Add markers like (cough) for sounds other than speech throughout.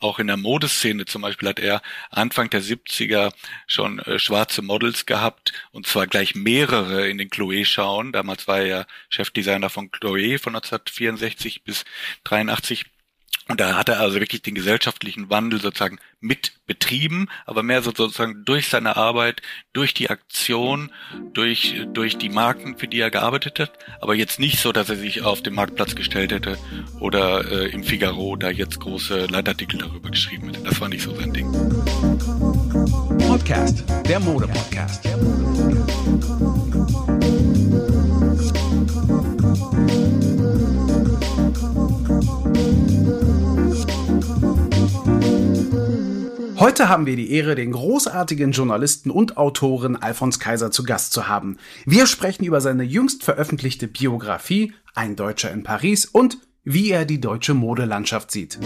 auch in der Modeszene zum Beispiel hat er Anfang der 70er schon äh, schwarze Models gehabt und zwar gleich mehrere in den Chloé-Schauen. Damals war er Chefdesigner von Chloé von 1964 bis 83 und da hat er also wirklich den gesellschaftlichen Wandel sozusagen mit betrieben, aber mehr so sozusagen durch seine Arbeit, durch die Aktion, durch, durch die Marken, für die er gearbeitet hat, aber jetzt nicht so, dass er sich auf den Marktplatz gestellt hätte oder äh, im Figaro da jetzt große Leitartikel darüber geschrieben hätte. Das war nicht so sein Ding. Podcast, der Mode-Podcast. Der Heute haben wir die Ehre, den großartigen Journalisten und Autoren Alfons Kaiser zu Gast zu haben. Wir sprechen über seine jüngst veröffentlichte Biografie Ein Deutscher in Paris und wie er die deutsche Modelandschaft sieht.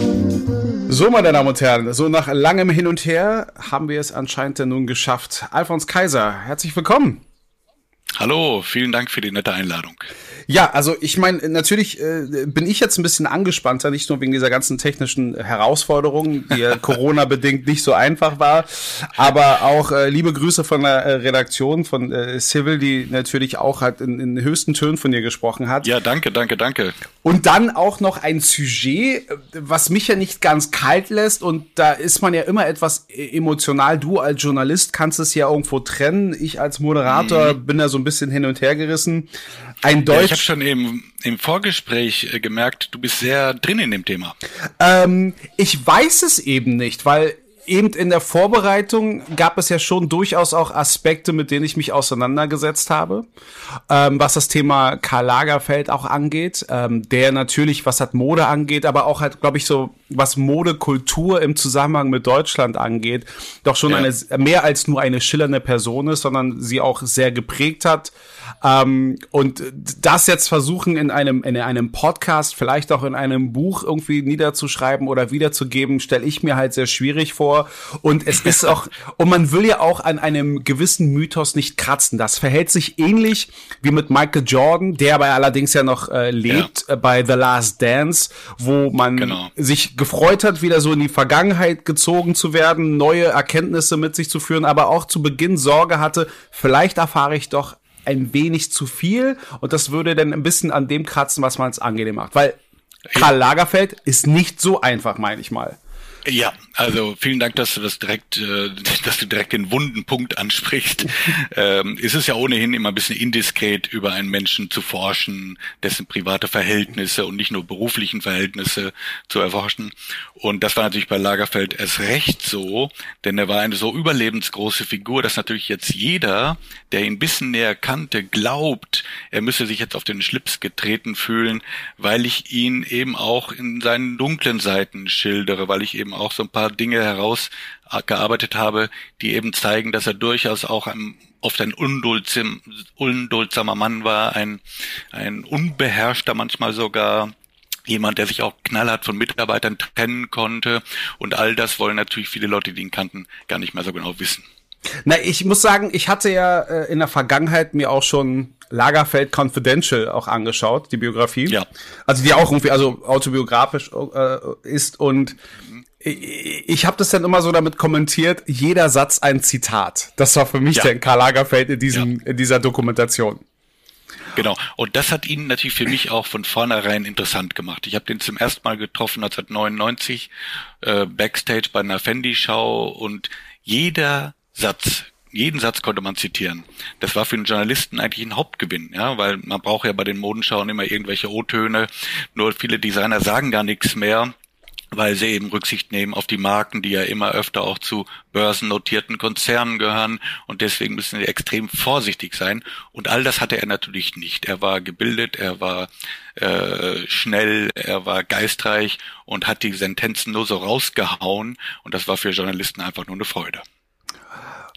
So, meine Damen und Herren, so nach langem Hin und Her haben wir es anscheinend nun geschafft. Alfons Kaiser, herzlich willkommen. Hallo, vielen Dank für die nette Einladung. Ja, also ich meine, natürlich äh, bin ich jetzt ein bisschen angespannter, nicht nur wegen dieser ganzen technischen Herausforderungen, die ja (laughs) Corona-bedingt nicht so einfach war, aber auch äh, liebe Grüße von der äh, Redaktion von äh, Civil, die natürlich auch halt in, in höchsten Tönen von dir gesprochen hat. Ja, danke, danke, danke. Und dann auch noch ein Sujet, was mich ja nicht ganz kalt lässt und da ist man ja immer etwas e-, emotional. Du als Journalist kannst es ja irgendwo trennen. Ich als Moderator mhm. bin da so ein bisschen hin und her gerissen. Ein Deutsch. Ja, ich habe schon im, im Vorgespräch äh, gemerkt, du bist sehr drin in dem Thema. Ähm, ich weiß es eben nicht, weil eben in der Vorbereitung gab es ja schon durchaus auch Aspekte, mit denen ich mich auseinandergesetzt habe, ähm, was das Thema Karl Lagerfeld auch angeht, ähm, der natürlich, was hat Mode angeht, aber auch halt, glaube ich, so, was Modekultur im Zusammenhang mit Deutschland angeht, doch schon ja. eine mehr als nur eine schillernde Person ist, sondern sie auch sehr geprägt hat ähm, und das jetzt versuchen in einem, in einem Podcast, vielleicht auch in einem Buch irgendwie niederzuschreiben oder wiederzugeben, stelle ich mir halt sehr schwierig vor. Und es (laughs) ist auch, und man will ja auch an einem gewissen Mythos nicht kratzen. Das verhält sich ähnlich wie mit Michael Jordan, der aber allerdings ja noch äh, lebt ja. äh, bei The Last Dance, wo man genau. sich gefreut hat, wieder so in die Vergangenheit gezogen zu werden, neue Erkenntnisse mit sich zu führen, aber auch zu Beginn Sorge hatte, vielleicht erfahre ich doch ein wenig zu viel und das würde dann ein bisschen an dem kratzen, was man es angenehm macht. Weil Karl Lagerfeld ist nicht so einfach, meine ich mal. Ja, also vielen Dank, dass du das direkt, äh, dass du direkt den wunden Punkt ansprichst. (laughs) ähm, es ist ja ohnehin immer ein bisschen indiskret, über einen Menschen zu forschen, dessen private Verhältnisse und nicht nur beruflichen Verhältnisse zu erforschen. Und das war natürlich bei Lagerfeld erst recht so, denn er war eine so überlebensgroße Figur, dass natürlich jetzt jeder, der ihn ein bisschen näher kannte, glaubt, er müsse sich jetzt auf den Schlips getreten fühlen, weil ich ihn eben auch in seinen dunklen Seiten schildere, weil ich eben auch so ein paar Dinge herausgearbeitet habe, die eben zeigen, dass er durchaus auch ein, oft ein unduldsam, unduldsamer Mann war, ein, ein unbeherrschter manchmal sogar, jemand, der sich auch knallhart von Mitarbeitern trennen konnte. Und all das wollen natürlich viele Leute, die ihn kannten, gar nicht mehr so genau wissen. Na, ich muss sagen, ich hatte ja äh, in der Vergangenheit mir auch schon Lagerfeld Confidential auch angeschaut, die Biografie. Ja. Also die auch irgendwie also autobiografisch äh, ist und ich habe das dann immer so damit kommentiert, jeder Satz ein Zitat. Das war für mich ja. der Karl Lagerfeld in, diesem, ja. in dieser Dokumentation. Genau. Und das hat ihn natürlich für mich auch von vornherein interessant gemacht. Ich habe den zum ersten Mal getroffen 1999 äh, backstage bei einer Fendi-Schau und jeder Satz, jeden Satz konnte man zitieren. Das war für einen Journalisten eigentlich ein Hauptgewinn, ja, weil man braucht ja bei den Modenschauen immer irgendwelche O-Töne. Nur viele Designer sagen gar nichts mehr weil sie eben Rücksicht nehmen auf die Marken, die ja immer öfter auch zu börsennotierten Konzernen gehören und deswegen müssen sie extrem vorsichtig sein. Und all das hatte er natürlich nicht. Er war gebildet, er war äh, schnell, er war geistreich und hat die Sentenzen nur so rausgehauen und das war für Journalisten einfach nur eine Freude.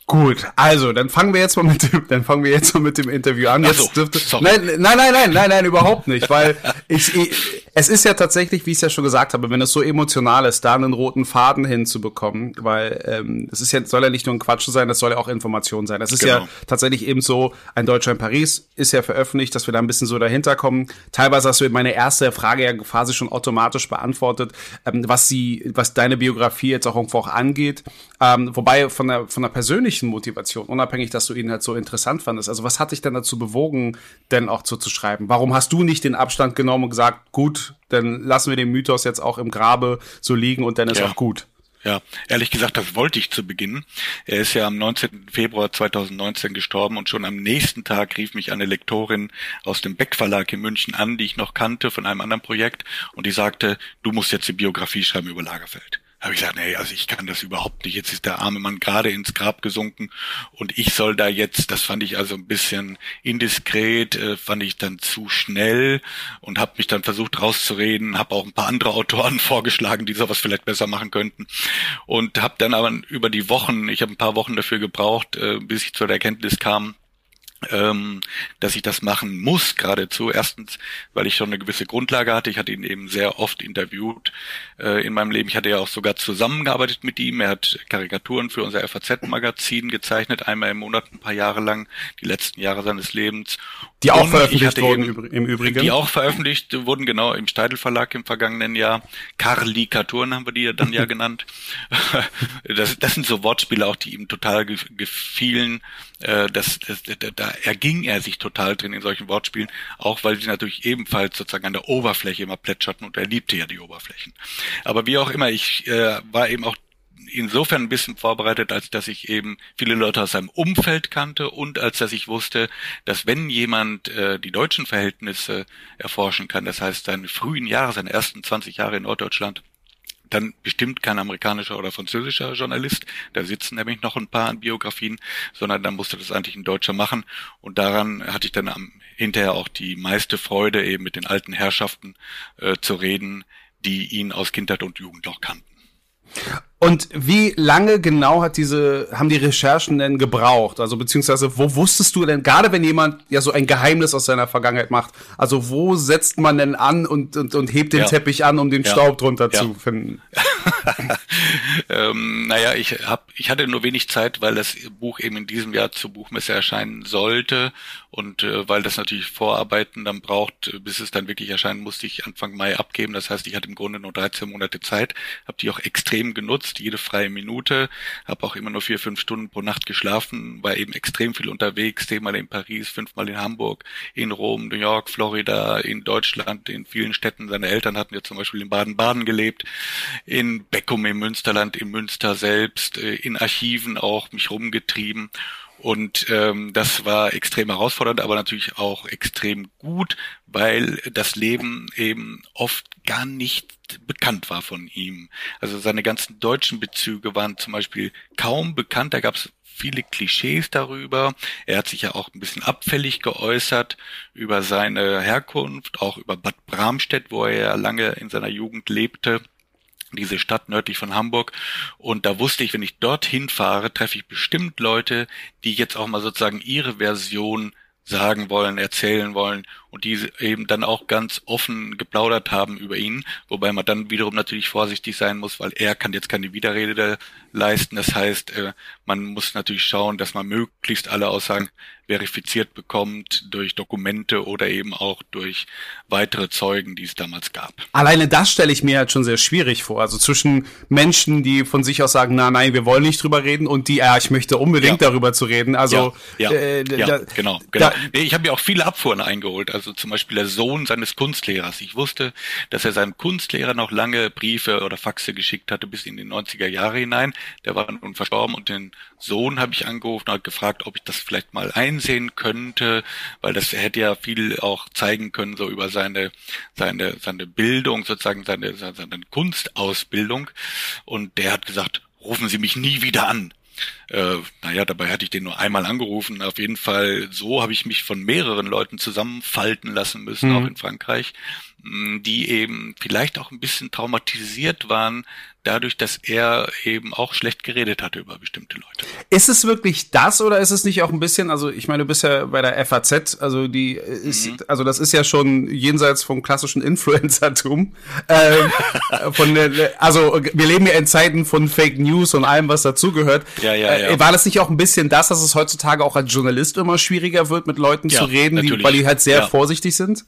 Gut, also dann fangen wir jetzt mal mit dem, dann fangen wir jetzt mal mit dem Interview an. Jetzt so, dürfte, nein, nein, nein, nein, nein, nein, überhaupt nicht, weil ich, ich, es ist ja tatsächlich, wie ich es ja schon gesagt habe, wenn es so emotional ist, da einen roten Faden hinzubekommen, weil ähm, es ist ja soll ja nicht nur ein Quatsch sein, das soll ja auch Information sein. Das ist genau. ja tatsächlich eben so, ein Deutscher in Paris ist ja veröffentlicht, dass wir da ein bisschen so dahinter kommen. Teilweise hast du meine erste Frage ja quasi schon automatisch beantwortet, ähm, was sie, was deine Biografie jetzt auch irgendwo auch angeht. Ähm, wobei von der von der persönlichen persönlichen Motivation, unabhängig, dass du ihn halt so interessant fandest. Also was hat dich denn dazu bewogen, denn auch so zu schreiben? Warum hast du nicht den Abstand genommen und gesagt, gut, dann lassen wir den Mythos jetzt auch im Grabe so liegen und dann ist ja. auch gut? Ja, ehrlich gesagt, das wollte ich zu Beginn. Er ist ja am 19. Februar 2019 gestorben und schon am nächsten Tag rief mich eine Lektorin aus dem Beck Verlag in München an, die ich noch kannte von einem anderen Projekt und die sagte, du musst jetzt die Biografie schreiben über Lagerfeld habe ich gesagt, nee, also ich kann das überhaupt nicht. Jetzt ist der arme Mann gerade ins Grab gesunken und ich soll da jetzt, das fand ich also ein bisschen indiskret, äh, fand ich dann zu schnell und habe mich dann versucht rauszureden, habe auch ein paar andere Autoren (laughs) vorgeschlagen, die sowas vielleicht besser machen könnten und habe dann aber über die Wochen, ich habe ein paar Wochen dafür gebraucht, äh, bis ich zur Erkenntnis kam, ähm, dass ich das machen muss geradezu. Erstens, weil ich schon eine gewisse Grundlage hatte. Ich hatte ihn eben sehr oft interviewt äh, in meinem Leben. Ich hatte ja auch sogar zusammengearbeitet mit ihm. Er hat Karikaturen für unser FAZ-Magazin gezeichnet, einmal im Monat ein paar Jahre lang, die letzten Jahre seines Lebens. Die auch Und veröffentlicht wurden eben, im Übrigen. Die auch veröffentlicht wurden, genau, im Steidel Verlag im vergangenen Jahr. Karlikaturen haben wir die ja dann ja (laughs) genannt. das, das sind so Wortspiele auch, die ihm total gefielen. Äh, das, das, da erging er sich total drin in solchen Wortspielen, auch weil sie natürlich ebenfalls sozusagen an der Oberfläche immer plätscherten und er liebte ja die Oberflächen. Aber wie auch immer, ich äh, war eben auch insofern ein bisschen vorbereitet, als dass ich eben viele Leute aus seinem Umfeld kannte und als dass ich wusste, dass wenn jemand äh, die deutschen Verhältnisse erforschen kann, das heißt seine frühen Jahre, seine ersten 20 Jahre in Norddeutschland, dann bestimmt kein amerikanischer oder französischer Journalist, da sitzen nämlich noch ein paar an Biografien, sondern dann musste das eigentlich ein Deutscher machen und daran hatte ich dann am, hinterher auch die meiste Freude, eben mit den alten Herrschaften äh, zu reden, die ihn aus Kindheit und Jugend noch kannten. Und wie lange genau hat diese, haben die Recherchen denn gebraucht? Also beziehungsweise wo wusstest du denn, gerade wenn jemand ja so ein Geheimnis aus seiner Vergangenheit macht, also wo setzt man denn an und, und, und hebt den ja. Teppich an, um den ja. Staub drunter ja. zu finden? (laughs) ähm, naja, ich hab, ich hatte nur wenig Zeit, weil das Buch eben in diesem Jahr zur Buchmesse erscheinen sollte und äh, weil das natürlich Vorarbeiten dann braucht, bis es dann wirklich erscheinen, musste ich Anfang Mai abgeben. Das heißt, ich hatte im Grunde nur 13 Monate Zeit, habe die auch extrem genutzt, jede freie Minute, habe auch immer nur vier, fünf Stunden pro Nacht geschlafen, war eben extrem viel unterwegs, zehnmal in Paris, fünfmal in Hamburg, in Rom, New York, Florida, in Deutschland, in vielen Städten. Seine Eltern hatten ja zum Beispiel in Baden-Baden gelebt, in Beckum im Münsterland, in Münster selbst, äh, in Archiven auch mich rumgetrieben. Und ähm, das war extrem herausfordernd, aber natürlich auch extrem gut, weil das Leben eben oft gar nicht bekannt war von ihm. Also seine ganzen deutschen Bezüge waren zum Beispiel kaum bekannt. Da gab es viele Klischees darüber. Er hat sich ja auch ein bisschen abfällig geäußert über seine Herkunft, auch über Bad Bramstedt, wo er ja lange in seiner Jugend lebte diese Stadt nördlich von Hamburg. Und da wusste ich, wenn ich dorthin fahre, treffe ich bestimmt Leute, die jetzt auch mal sozusagen ihre Version sagen wollen, erzählen wollen und die eben dann auch ganz offen geplaudert haben über ihn, wobei man dann wiederum natürlich vorsichtig sein muss, weil er kann jetzt keine Widerrede leisten. Das heißt, äh, man muss natürlich schauen, dass man möglichst alle Aussagen verifiziert bekommt durch Dokumente oder eben auch durch weitere Zeugen, die es damals gab. Alleine das stelle ich mir halt schon sehr schwierig vor. Also zwischen Menschen, die von sich aus sagen, na nein, wir wollen nicht drüber reden und die, ja, ich möchte unbedingt ja. darüber zu reden. Also ja, ja, äh, ja da, genau, genau. Da, ich habe mir auch viele Abfuhren eingeholt. Also zum Beispiel der Sohn seines Kunstlehrers. Ich wusste, dass er seinem Kunstlehrer noch lange Briefe oder Faxe geschickt hatte bis in die 90er Jahre hinein. Der war nun verstorben und den Sohn habe ich angerufen und gefragt, ob ich das vielleicht mal einsehen könnte, weil das hätte ja viel auch zeigen können, so über seine, seine, seine Bildung, sozusagen seine, seine Kunstausbildung. Und der hat gesagt, rufen Sie mich nie wieder an. Äh, naja, dabei hatte ich den nur einmal angerufen. Auf jeden Fall, so habe ich mich von mehreren Leuten zusammenfalten lassen müssen, mhm. auch in Frankreich. Die eben vielleicht auch ein bisschen traumatisiert waren dadurch, dass er eben auch schlecht geredet hatte über bestimmte Leute. Ist es wirklich das oder ist es nicht auch ein bisschen, also ich meine, du bist ja bei der FAZ, also die ist, mhm. also das ist ja schon jenseits vom klassischen Influencertum. Ähm, (laughs) von also wir leben ja in Zeiten von Fake News und allem, was dazugehört. Ja, ja, ja. Äh, war das nicht auch ein bisschen das, dass es heutzutage auch als Journalist immer schwieriger wird, mit Leuten ja, zu reden, die, weil die halt sehr ja. vorsichtig sind?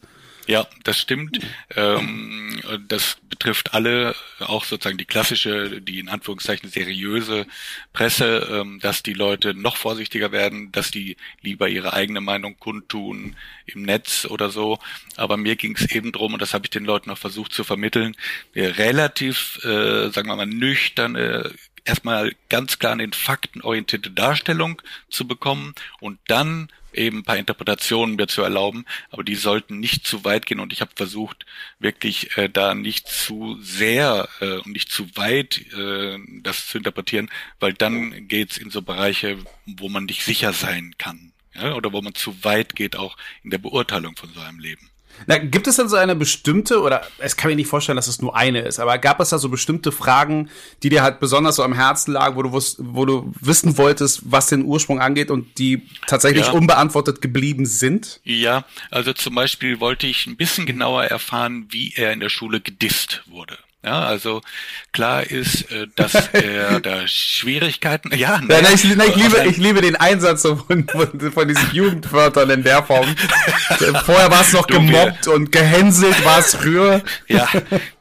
Ja, das stimmt. Ähm, das betrifft alle, auch sozusagen die klassische, die in Anführungszeichen seriöse Presse, ähm, dass die Leute noch vorsichtiger werden, dass die lieber ihre eigene Meinung kundtun im Netz oder so. Aber mir ging es eben drum, und das habe ich den Leuten auch versucht zu vermitteln, relativ, äh, sagen wir mal, nüchterne erstmal ganz klar an den Fakten orientierte Darstellung zu bekommen und dann eben ein paar Interpretationen mir zu erlauben, aber die sollten nicht zu weit gehen und ich habe versucht, wirklich äh, da nicht zu sehr äh, und nicht zu weit äh, das zu interpretieren, weil dann geht's in so Bereiche, wo man nicht sicher sein kann ja, oder wo man zu weit geht auch in der Beurteilung von so einem Leben. Na, gibt es denn so eine bestimmte, oder es kann mir nicht vorstellen, dass es nur eine ist, aber gab es da so bestimmte Fragen, die dir halt besonders so am Herzen lagen, wo du, wusst, wo du wissen wolltest, was den Ursprung angeht und die tatsächlich ja. unbeantwortet geblieben sind? Ja, also zum Beispiel wollte ich ein bisschen genauer erfahren, wie er in der Schule gedisst wurde. Ja, also klar ist, äh, dass (laughs) er da Schwierigkeiten. Ja, ne, ja ich, ich, liebe, ich liebe den Einsatz von, von, von diesen Jugendwörtern in der Form. (laughs) Vorher war es noch du, gemobbt wir, und gehänselt war es früher. (laughs) Ja,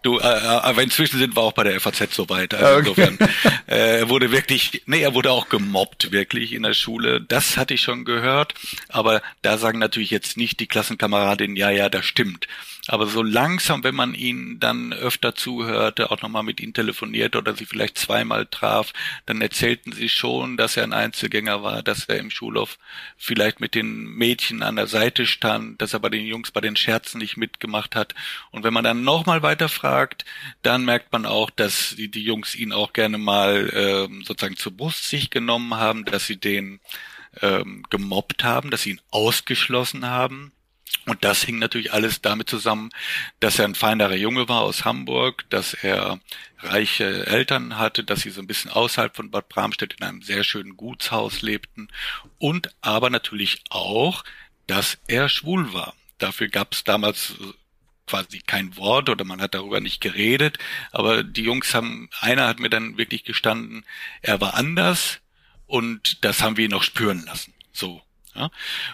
du, äh, aber inzwischen sind wir auch bei der FAZ soweit. Also okay. insofern, äh, er wurde wirklich, nee, er wurde auch gemobbt wirklich in der Schule. Das hatte ich schon gehört, aber da sagen natürlich jetzt nicht die Klassenkameradinnen, ja, ja, das stimmt. Aber so langsam, wenn man ihn dann öfter zuhörte, auch nochmal mit ihm telefoniert oder sie vielleicht zweimal traf, dann erzählten sie schon, dass er ein Einzelgänger war, dass er im Schulhof vielleicht mit den Mädchen an der Seite stand, dass er bei den Jungs bei den Scherzen nicht mitgemacht hat. Und wenn man dann nochmal weiter fragt, dann merkt man auch, dass die, die Jungs ihn auch gerne mal äh, sozusagen zur Brust sich genommen haben, dass sie den ähm, gemobbt haben, dass sie ihn ausgeschlossen haben und das hing natürlich alles damit zusammen, dass er ein feinerer Junge war aus Hamburg, dass er reiche Eltern hatte, dass sie so ein bisschen außerhalb von Bad Bramstedt in einem sehr schönen Gutshaus lebten und aber natürlich auch, dass er schwul war. Dafür gab es damals quasi kein Wort oder man hat darüber nicht geredet, aber die Jungs haben, einer hat mir dann wirklich gestanden, er war anders und das haben wir ihn auch spüren lassen. So. Ja?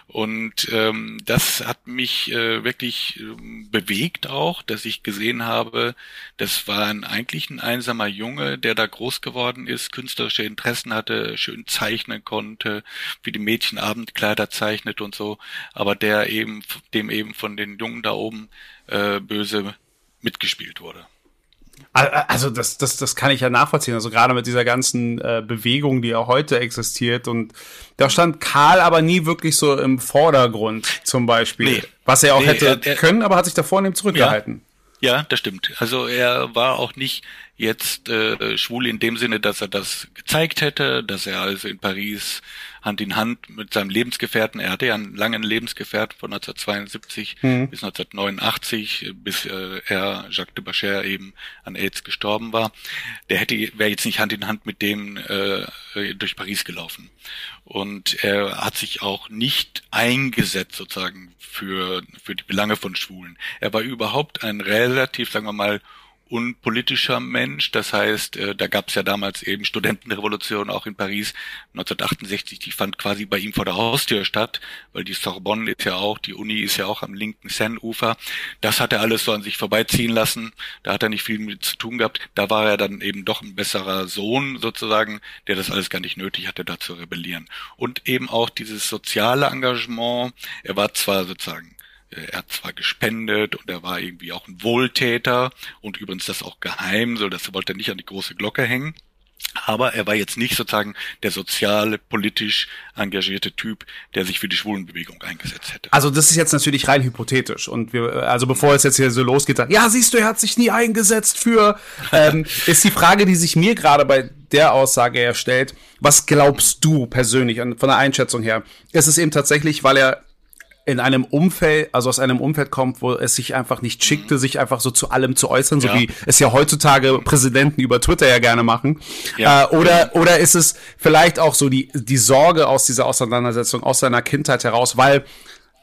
Und ähm, das hat mich äh, wirklich äh, bewegt auch, dass ich gesehen habe, das war ein, eigentlich ein einsamer Junge, der da groß geworden ist, künstlerische Interessen hatte, schön zeichnen konnte, wie die Mädchen Abendkleider zeichnet und so, aber der eben, dem eben von den Jungen da oben äh, böse mitgespielt wurde. Also das, das, das kann ich ja nachvollziehen. Also gerade mit dieser ganzen äh, Bewegung, die auch heute existiert. Und da stand Karl aber nie wirklich so im Vordergrund, zum Beispiel. Nee, was er auch nee, hätte er, er, können, aber hat sich da vornehm zurückgehalten. Ja, ja, das stimmt. Also er war auch nicht jetzt äh, schwul in dem Sinne, dass er das gezeigt hätte, dass er also in Paris Hand in Hand mit seinem Lebensgefährten, er hatte ja einen langen Lebensgefährten von 1972 mhm. bis 1989, bis äh, er, Jacques de Bacher, eben an AIDS gestorben war. Der hätte, wäre jetzt nicht Hand in Hand mit dem äh, durch Paris gelaufen. Und er hat sich auch nicht eingesetzt sozusagen für, für die Belange von Schwulen. Er war überhaupt ein relativ, sagen wir mal, unpolitischer Mensch. Das heißt, äh, da gab es ja damals eben Studentenrevolution auch in Paris 1968. Die fand quasi bei ihm vor der Haustür statt, weil die Sorbonne ist ja auch, die Uni ist ja auch am linken Seine-Ufer. Das hat er alles so an sich vorbeiziehen lassen. Da hat er nicht viel mit zu tun gehabt. Da war er dann eben doch ein besserer Sohn sozusagen, der das alles gar nicht nötig hatte, da zu rebellieren. Und eben auch dieses soziale Engagement. Er war zwar sozusagen er hat zwar gespendet und er war irgendwie auch ein Wohltäter und übrigens das auch geheim, so das wollte er nicht an die große Glocke hängen. Aber er war jetzt nicht sozusagen der soziale, politisch engagierte Typ, der sich für die Schwulenbewegung eingesetzt hätte. Also das ist jetzt natürlich rein hypothetisch. Und wir, also bevor es jetzt hier so losgeht, ja, siehst du, er hat sich nie eingesetzt für, ähm, (laughs) ist die Frage, die sich mir gerade bei der Aussage erstellt, was glaubst du persönlich von der Einschätzung her? Ist es eben tatsächlich, weil er in einem Umfeld, also aus einem Umfeld kommt, wo es sich einfach nicht schickte, sich einfach so zu allem zu äußern, so ja. wie es ja heutzutage Präsidenten über Twitter ja gerne machen. Ja. Äh, oder, oder ist es vielleicht auch so die, die Sorge aus dieser Auseinandersetzung, aus seiner Kindheit heraus, weil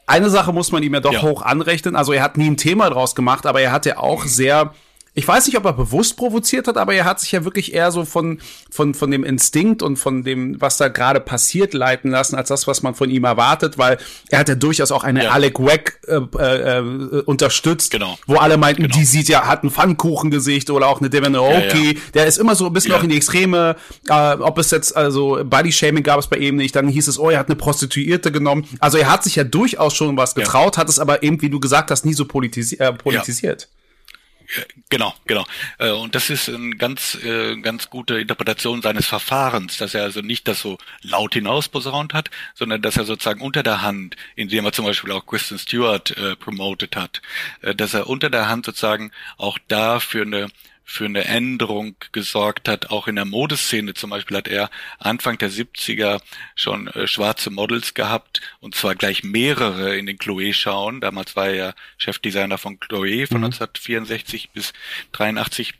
eine Sache muss man ihm ja doch ja. hoch anrechnen. Also er hat nie ein Thema draus gemacht, aber er hat ja auch sehr ich weiß nicht, ob er bewusst provoziert hat, aber er hat sich ja wirklich eher so von, von, von dem Instinkt und von dem, was da gerade passiert, leiten lassen, als das, was man von ihm erwartet, weil er hat ja durchaus auch eine ja. Alec Wack äh, äh, äh, unterstützt, genau. wo alle meinten, genau. die sieht ja, hat ein Pfannkuchengesicht oder auch eine Devin Aoki, ja, ja. der ist immer so ein bisschen auch in die Extreme, äh, ob es jetzt, also Body-Shaming gab es bei ihm nicht, dann hieß es, oh, er hat eine Prostituierte genommen, also er hat sich ja durchaus schon was getraut, hat es aber eben, wie du gesagt hast, nie so politisi äh, politisiert. Genau, genau. Äh, und das ist eine ganz, äh, ganz gute Interpretation seines Verfahrens, dass er also nicht das so laut hinausposaunt hat, sondern dass er sozusagen unter der Hand, indem er zum Beispiel auch Kristen Stewart äh, promoted hat, äh, dass er unter der Hand sozusagen auch da für eine für eine Änderung gesorgt hat. Auch in der Modeszene zum Beispiel hat er Anfang der 70er schon äh, schwarze Models gehabt und zwar gleich mehrere in den Chloe-Schauen. Damals war er ja Chefdesigner von Chloe von mhm. 1964 bis 83.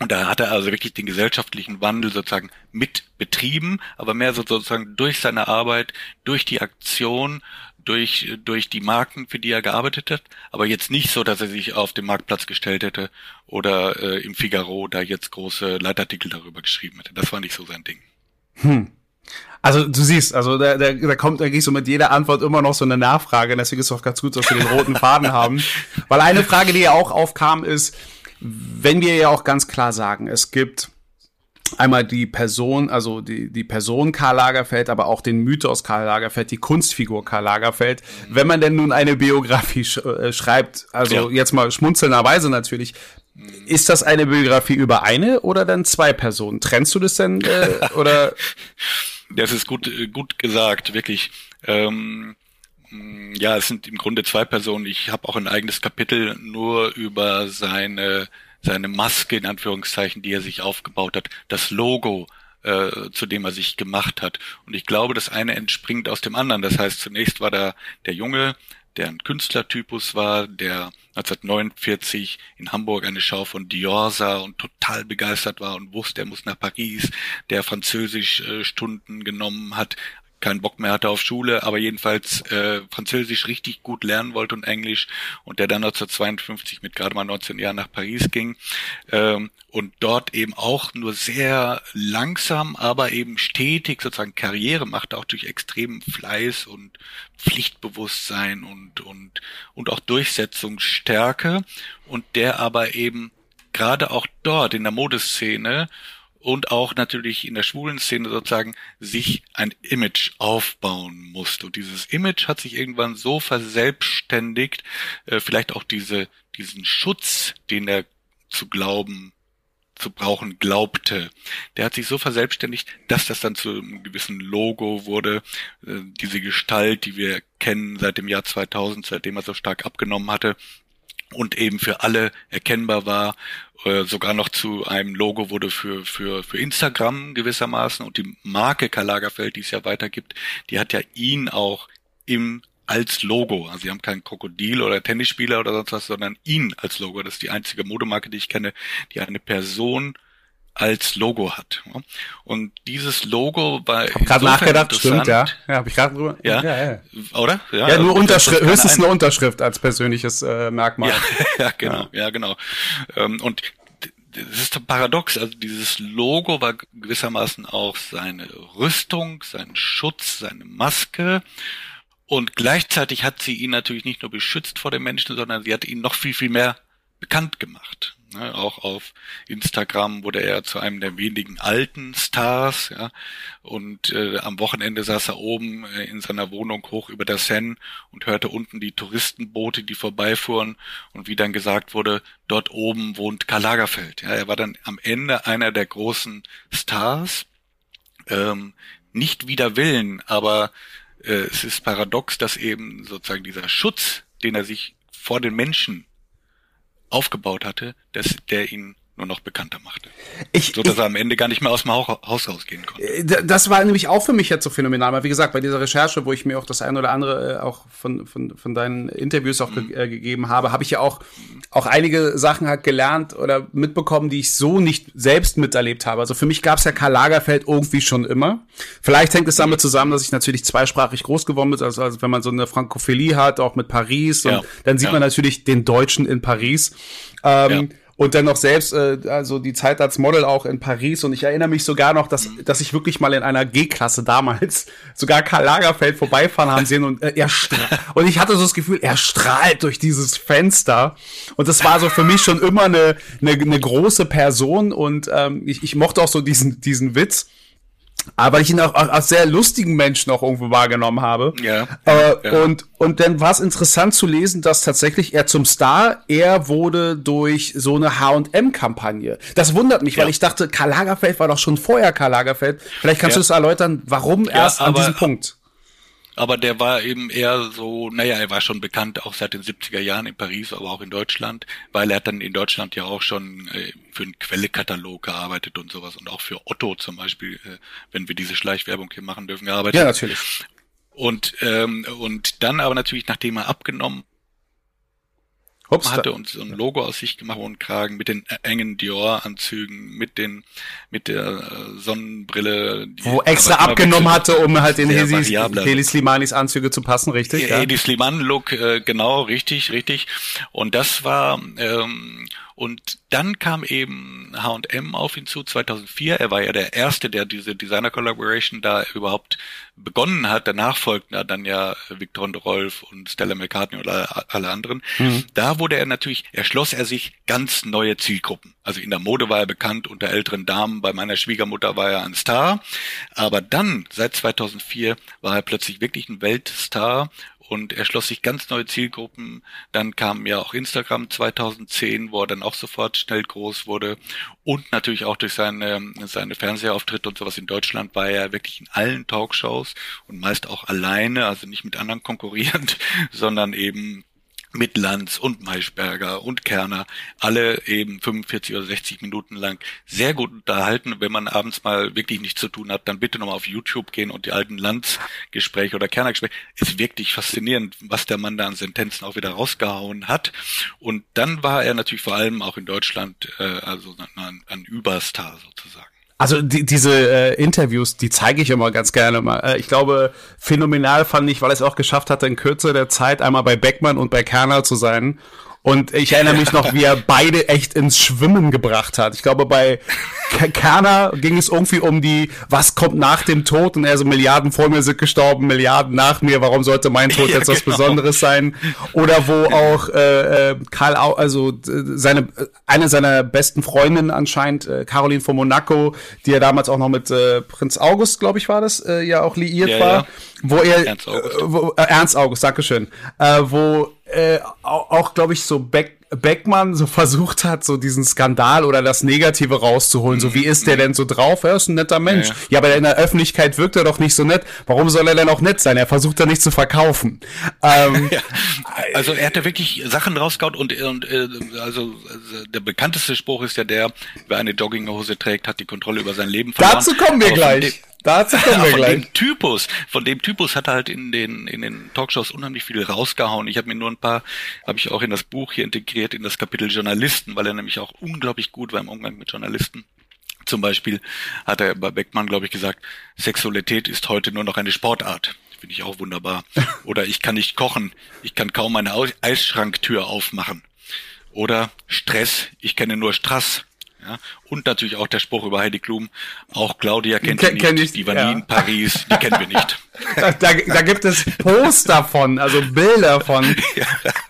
Und da hat er also wirklich den gesellschaftlichen Wandel sozusagen mit betrieben, aber mehr sozusagen durch seine Arbeit, durch die Aktion durch, durch die Marken, für die er gearbeitet hat, aber jetzt nicht so, dass er sich auf den Marktplatz gestellt hätte oder äh, im Figaro da jetzt große Leitartikel darüber geschrieben hätte. Das war nicht so sein Ding. Hm. Also du siehst, also da, da, da kommt eigentlich so mit jeder Antwort immer noch so eine Nachfrage. Deswegen ist es auch ganz gut, dass wir den roten Faden haben. Weil eine Frage, die ja auch aufkam, ist, wenn wir ja auch ganz klar sagen, es gibt einmal die Person, also die, die Person Karl Lagerfeld, aber auch den Mythos Karl Lagerfeld, die Kunstfigur Karl Lagerfeld. Wenn man denn nun eine Biografie sch äh, schreibt, also ja. jetzt mal schmunzelnderweise natürlich, ist das eine Biografie über eine oder dann zwei Personen? Trennst du das denn äh, (laughs) oder? Das ist gut, gut gesagt, wirklich. Ähm, ja, es sind im Grunde zwei Personen. Ich habe auch ein eigenes Kapitel nur über seine seine Maske in Anführungszeichen, die er sich aufgebaut hat, das Logo, äh, zu dem er sich gemacht hat. Und ich glaube, das eine entspringt aus dem anderen. Das heißt, zunächst war da der Junge, der ein Künstlertypus war, der 1949 in Hamburg eine Schau von Dior sah und total begeistert war und wusste, er muss nach Paris, der Französisch äh, Stunden genommen hat, keinen Bock mehr hatte auf Schule, aber jedenfalls äh, Französisch richtig gut lernen wollte und Englisch und der dann 1952 mit gerade mal 19 Jahren nach Paris ging ähm, und dort eben auch nur sehr langsam, aber eben stetig sozusagen Karriere machte, auch durch extremen Fleiß und Pflichtbewusstsein und und und auch Durchsetzungsstärke und der aber eben gerade auch dort in der Modeszene und auch natürlich in der schwulen Szene sozusagen sich ein Image aufbauen musste. Und dieses Image hat sich irgendwann so verselbstständigt, äh, vielleicht auch diese, diesen Schutz, den er zu glauben zu brauchen glaubte. Der hat sich so verselbstständigt, dass das dann zu einem gewissen Logo wurde, äh, diese Gestalt, die wir kennen seit dem Jahr 2000, seitdem er so stark abgenommen hatte und eben für alle erkennbar war, äh, sogar noch zu einem Logo wurde für, für, für Instagram gewissermaßen und die Marke Karl Lagerfeld, die es ja weitergibt, die hat ja ihn auch im als Logo. Also sie haben keinen Krokodil oder Tennisspieler oder sonst was, sondern ihn als Logo. Das ist die einzige Modemarke, die ich kenne, die eine Person als Logo hat. Und dieses Logo war hab gerade nachgedacht, stimmt, ja. Ja, habe ich gerade drüber. Ja, ja, ja. oder? Ja, ja nur also, Unterschrift, höchstens eine Unterschrift als persönliches äh, Merkmal. Ja, (laughs) ja genau, ja, ja genau. Ähm, und das ist paradox. Also dieses Logo war gewissermaßen auch seine Rüstung, sein Schutz, seine Maske. Und gleichzeitig hat sie ihn natürlich nicht nur beschützt vor den Menschen, sondern sie hat ihn noch viel, viel mehr bekannt gemacht. Ne, auch auf Instagram wurde er zu einem der wenigen alten Stars, ja. Und äh, am Wochenende saß er oben äh, in seiner Wohnung hoch über der Seine und hörte unten die Touristenboote, die vorbeifuhren und wie dann gesagt wurde, dort oben wohnt Karl Lagerfeld. Ja, er war dann am Ende einer der großen Stars. Ähm, nicht wider Willen, aber äh, es ist paradox, dass eben sozusagen dieser Schutz, den er sich vor den Menschen aufgebaut hatte, dass der ihn nur noch bekannter machte. Ich, so dass ich, er am Ende gar nicht mehr aus dem Haus rausgehen konnte. Äh, das war nämlich auch für mich jetzt so phänomenal, weil wie gesagt, bei dieser Recherche, wo ich mir auch das eine oder andere äh, auch von, von, von deinen Interviews auch mhm. ge äh, gegeben habe, habe ich ja auch, auch einige Sachen halt gelernt oder mitbekommen, die ich so nicht selbst miterlebt habe. Also für mich gab es ja Karl Lagerfeld irgendwie schon immer. Vielleicht hängt es damit zusammen, dass ich natürlich zweisprachig groß geworden bin, also, also wenn man so eine Frankophilie hat, auch mit Paris, ja. und dann sieht ja. man natürlich den Deutschen in Paris. Ähm, ja und dann noch selbst äh, also die Zeit als Model auch in Paris. Und ich erinnere mich sogar noch, dass dass ich wirklich mal in einer G-Klasse damals (laughs) sogar Karl Lagerfeld vorbeifahren haben sehen und äh, er und ich hatte so das Gefühl, er strahlt durch dieses Fenster. Und das war so für mich schon immer eine eine, eine große Person. Und ähm, ich, ich mochte auch so diesen diesen Witz aber ich ihn auch als sehr lustigen Menschen auch irgendwo wahrgenommen habe. Ja. Äh, ja. Und, und dann war es interessant zu lesen, dass tatsächlich er zum Star, er wurde durch so eine H&M-Kampagne. Das wundert mich, ja. weil ich dachte, Karl Lagerfeld war doch schon vorher Karl Lagerfeld. Vielleicht kannst ja. du es erläutern, warum erst an diesem Punkt? Aber der war eben eher so, naja, er war schon bekannt auch seit den 70er Jahren in Paris, aber auch in Deutschland, weil er hat dann in Deutschland ja auch schon äh, für einen Quellekatalog gearbeitet und sowas und auch für Otto zum Beispiel, äh, wenn wir diese Schleichwerbung hier machen dürfen, gearbeitet. Ja, natürlich. Und, ähm, und dann aber natürlich, nachdem er abgenommen Ups, hatte und so ein Logo aus sich gemacht und Kragen mit den engen Dior-Anzügen, mit den, mit der äh, Sonnenbrille. Wo extra abgenommen hatte, um halt in Heli, Heli Slimanis Anzüge zu passen, richtig? Ja, Heli Sliman-Look, äh, genau, richtig, richtig. Und das war, ähm, und dann kam eben H&M auf ihn zu 2004. Er war ja der erste, der diese Designer Collaboration da überhaupt begonnen hat. Danach folgten dann ja Victor und Rolf und Stella McCartney oder alle anderen. Mhm. Da wurde er natürlich, erschloss er sich ganz neue Zielgruppen. Also in der Mode war er bekannt unter älteren Damen. Bei meiner Schwiegermutter war er ein Star. Aber dann, seit 2004, war er plötzlich wirklich ein Weltstar und er schloss sich ganz neue Zielgruppen. Dann kam ja auch Instagram 2010, wo er dann auch sofort schnell groß wurde und natürlich auch durch seine, seine Fernsehauftritte und sowas in Deutschland war er wirklich in allen Talkshows und meist auch alleine, also nicht mit anderen konkurrierend, (laughs) sondern eben mit Lanz und Maischberger und Kerner, alle eben 45 oder 60 Minuten lang sehr gut unterhalten. Wenn man abends mal wirklich nichts zu tun hat, dann bitte nochmal auf YouTube gehen und die alten Lanz-Gespräche oder Kerner-Gespräche. Ist wirklich faszinierend, was der Mann da an Sentenzen auch wieder rausgehauen hat. Und dann war er natürlich vor allem auch in Deutschland äh, also ein, ein Überstar sozusagen. Also die, diese äh, Interviews, die zeige ich immer ganz gerne mal. Äh, ich glaube, phänomenal fand ich, weil es auch geschafft hatte, in Kürze der Zeit einmal bei Beckmann und bei Kerner zu sein und ich erinnere mich noch, wie er beide echt ins Schwimmen gebracht hat. Ich glaube, bei Kerner ging es irgendwie um die, was kommt nach dem Tod? Und er so, Milliarden vor mir sind gestorben, Milliarden nach mir, warum sollte mein Tod (laughs) ja, jetzt was genau. Besonderes sein? Oder wo auch äh, äh Karl, Au also seine, eine seiner besten Freundinnen anscheinend, äh, Caroline von Monaco, die ja damals auch noch mit äh, Prinz August, glaube ich, war das, äh, ja auch liiert ja, war, ja. wo er, Ernst August, äh, wo, äh, Ernst August Dankeschön, äh, wo äh, auch, glaube ich, so Beck, Beckmann so (laughs) versucht hat, so diesen Skandal oder das Negative rauszuholen. So, wie ist der denn so drauf? Er ist ein netter Mensch. Ja, ja. ja, aber in der Öffentlichkeit wirkt er doch nicht so nett. Warum soll er denn auch nett sein? Er versucht da nicht zu verkaufen. Ähm, (laughs) ja. Also er hat da wirklich Sachen rausgehauen und, und äh, also, also der bekannteste Spruch ist ja der, wer eine Jogginghose trägt, hat die Kontrolle über sein Leben verloren. Dazu kommen wir gleich. Dazu kommen wir von gleich. Dem Typus, von dem Typus hat er halt in den in den Talkshows unheimlich viel rausgehauen. Ich habe mir nur ein paar, habe ich auch in das Buch hier integriert in das Kapitel Journalisten, weil er nämlich auch unglaublich gut war im Umgang mit Journalisten. Zum Beispiel hat er bei Beckmann, glaube ich, gesagt, Sexualität ist heute nur noch eine Sportart. Finde ich auch wunderbar. (laughs) Oder ich kann nicht kochen, ich kann kaum meine Eisschranktür aufmachen. Oder Stress, ich kenne nur Strass. Ja? Und natürlich auch der Spruch über Heidi Klum, auch Claudia kennt Ken, sie nicht, ich, die war ja. nie in Paris, die kennen wir nicht. (laughs) Da, da, da gibt es Poster von, also Bilder von. (laughs) Ja.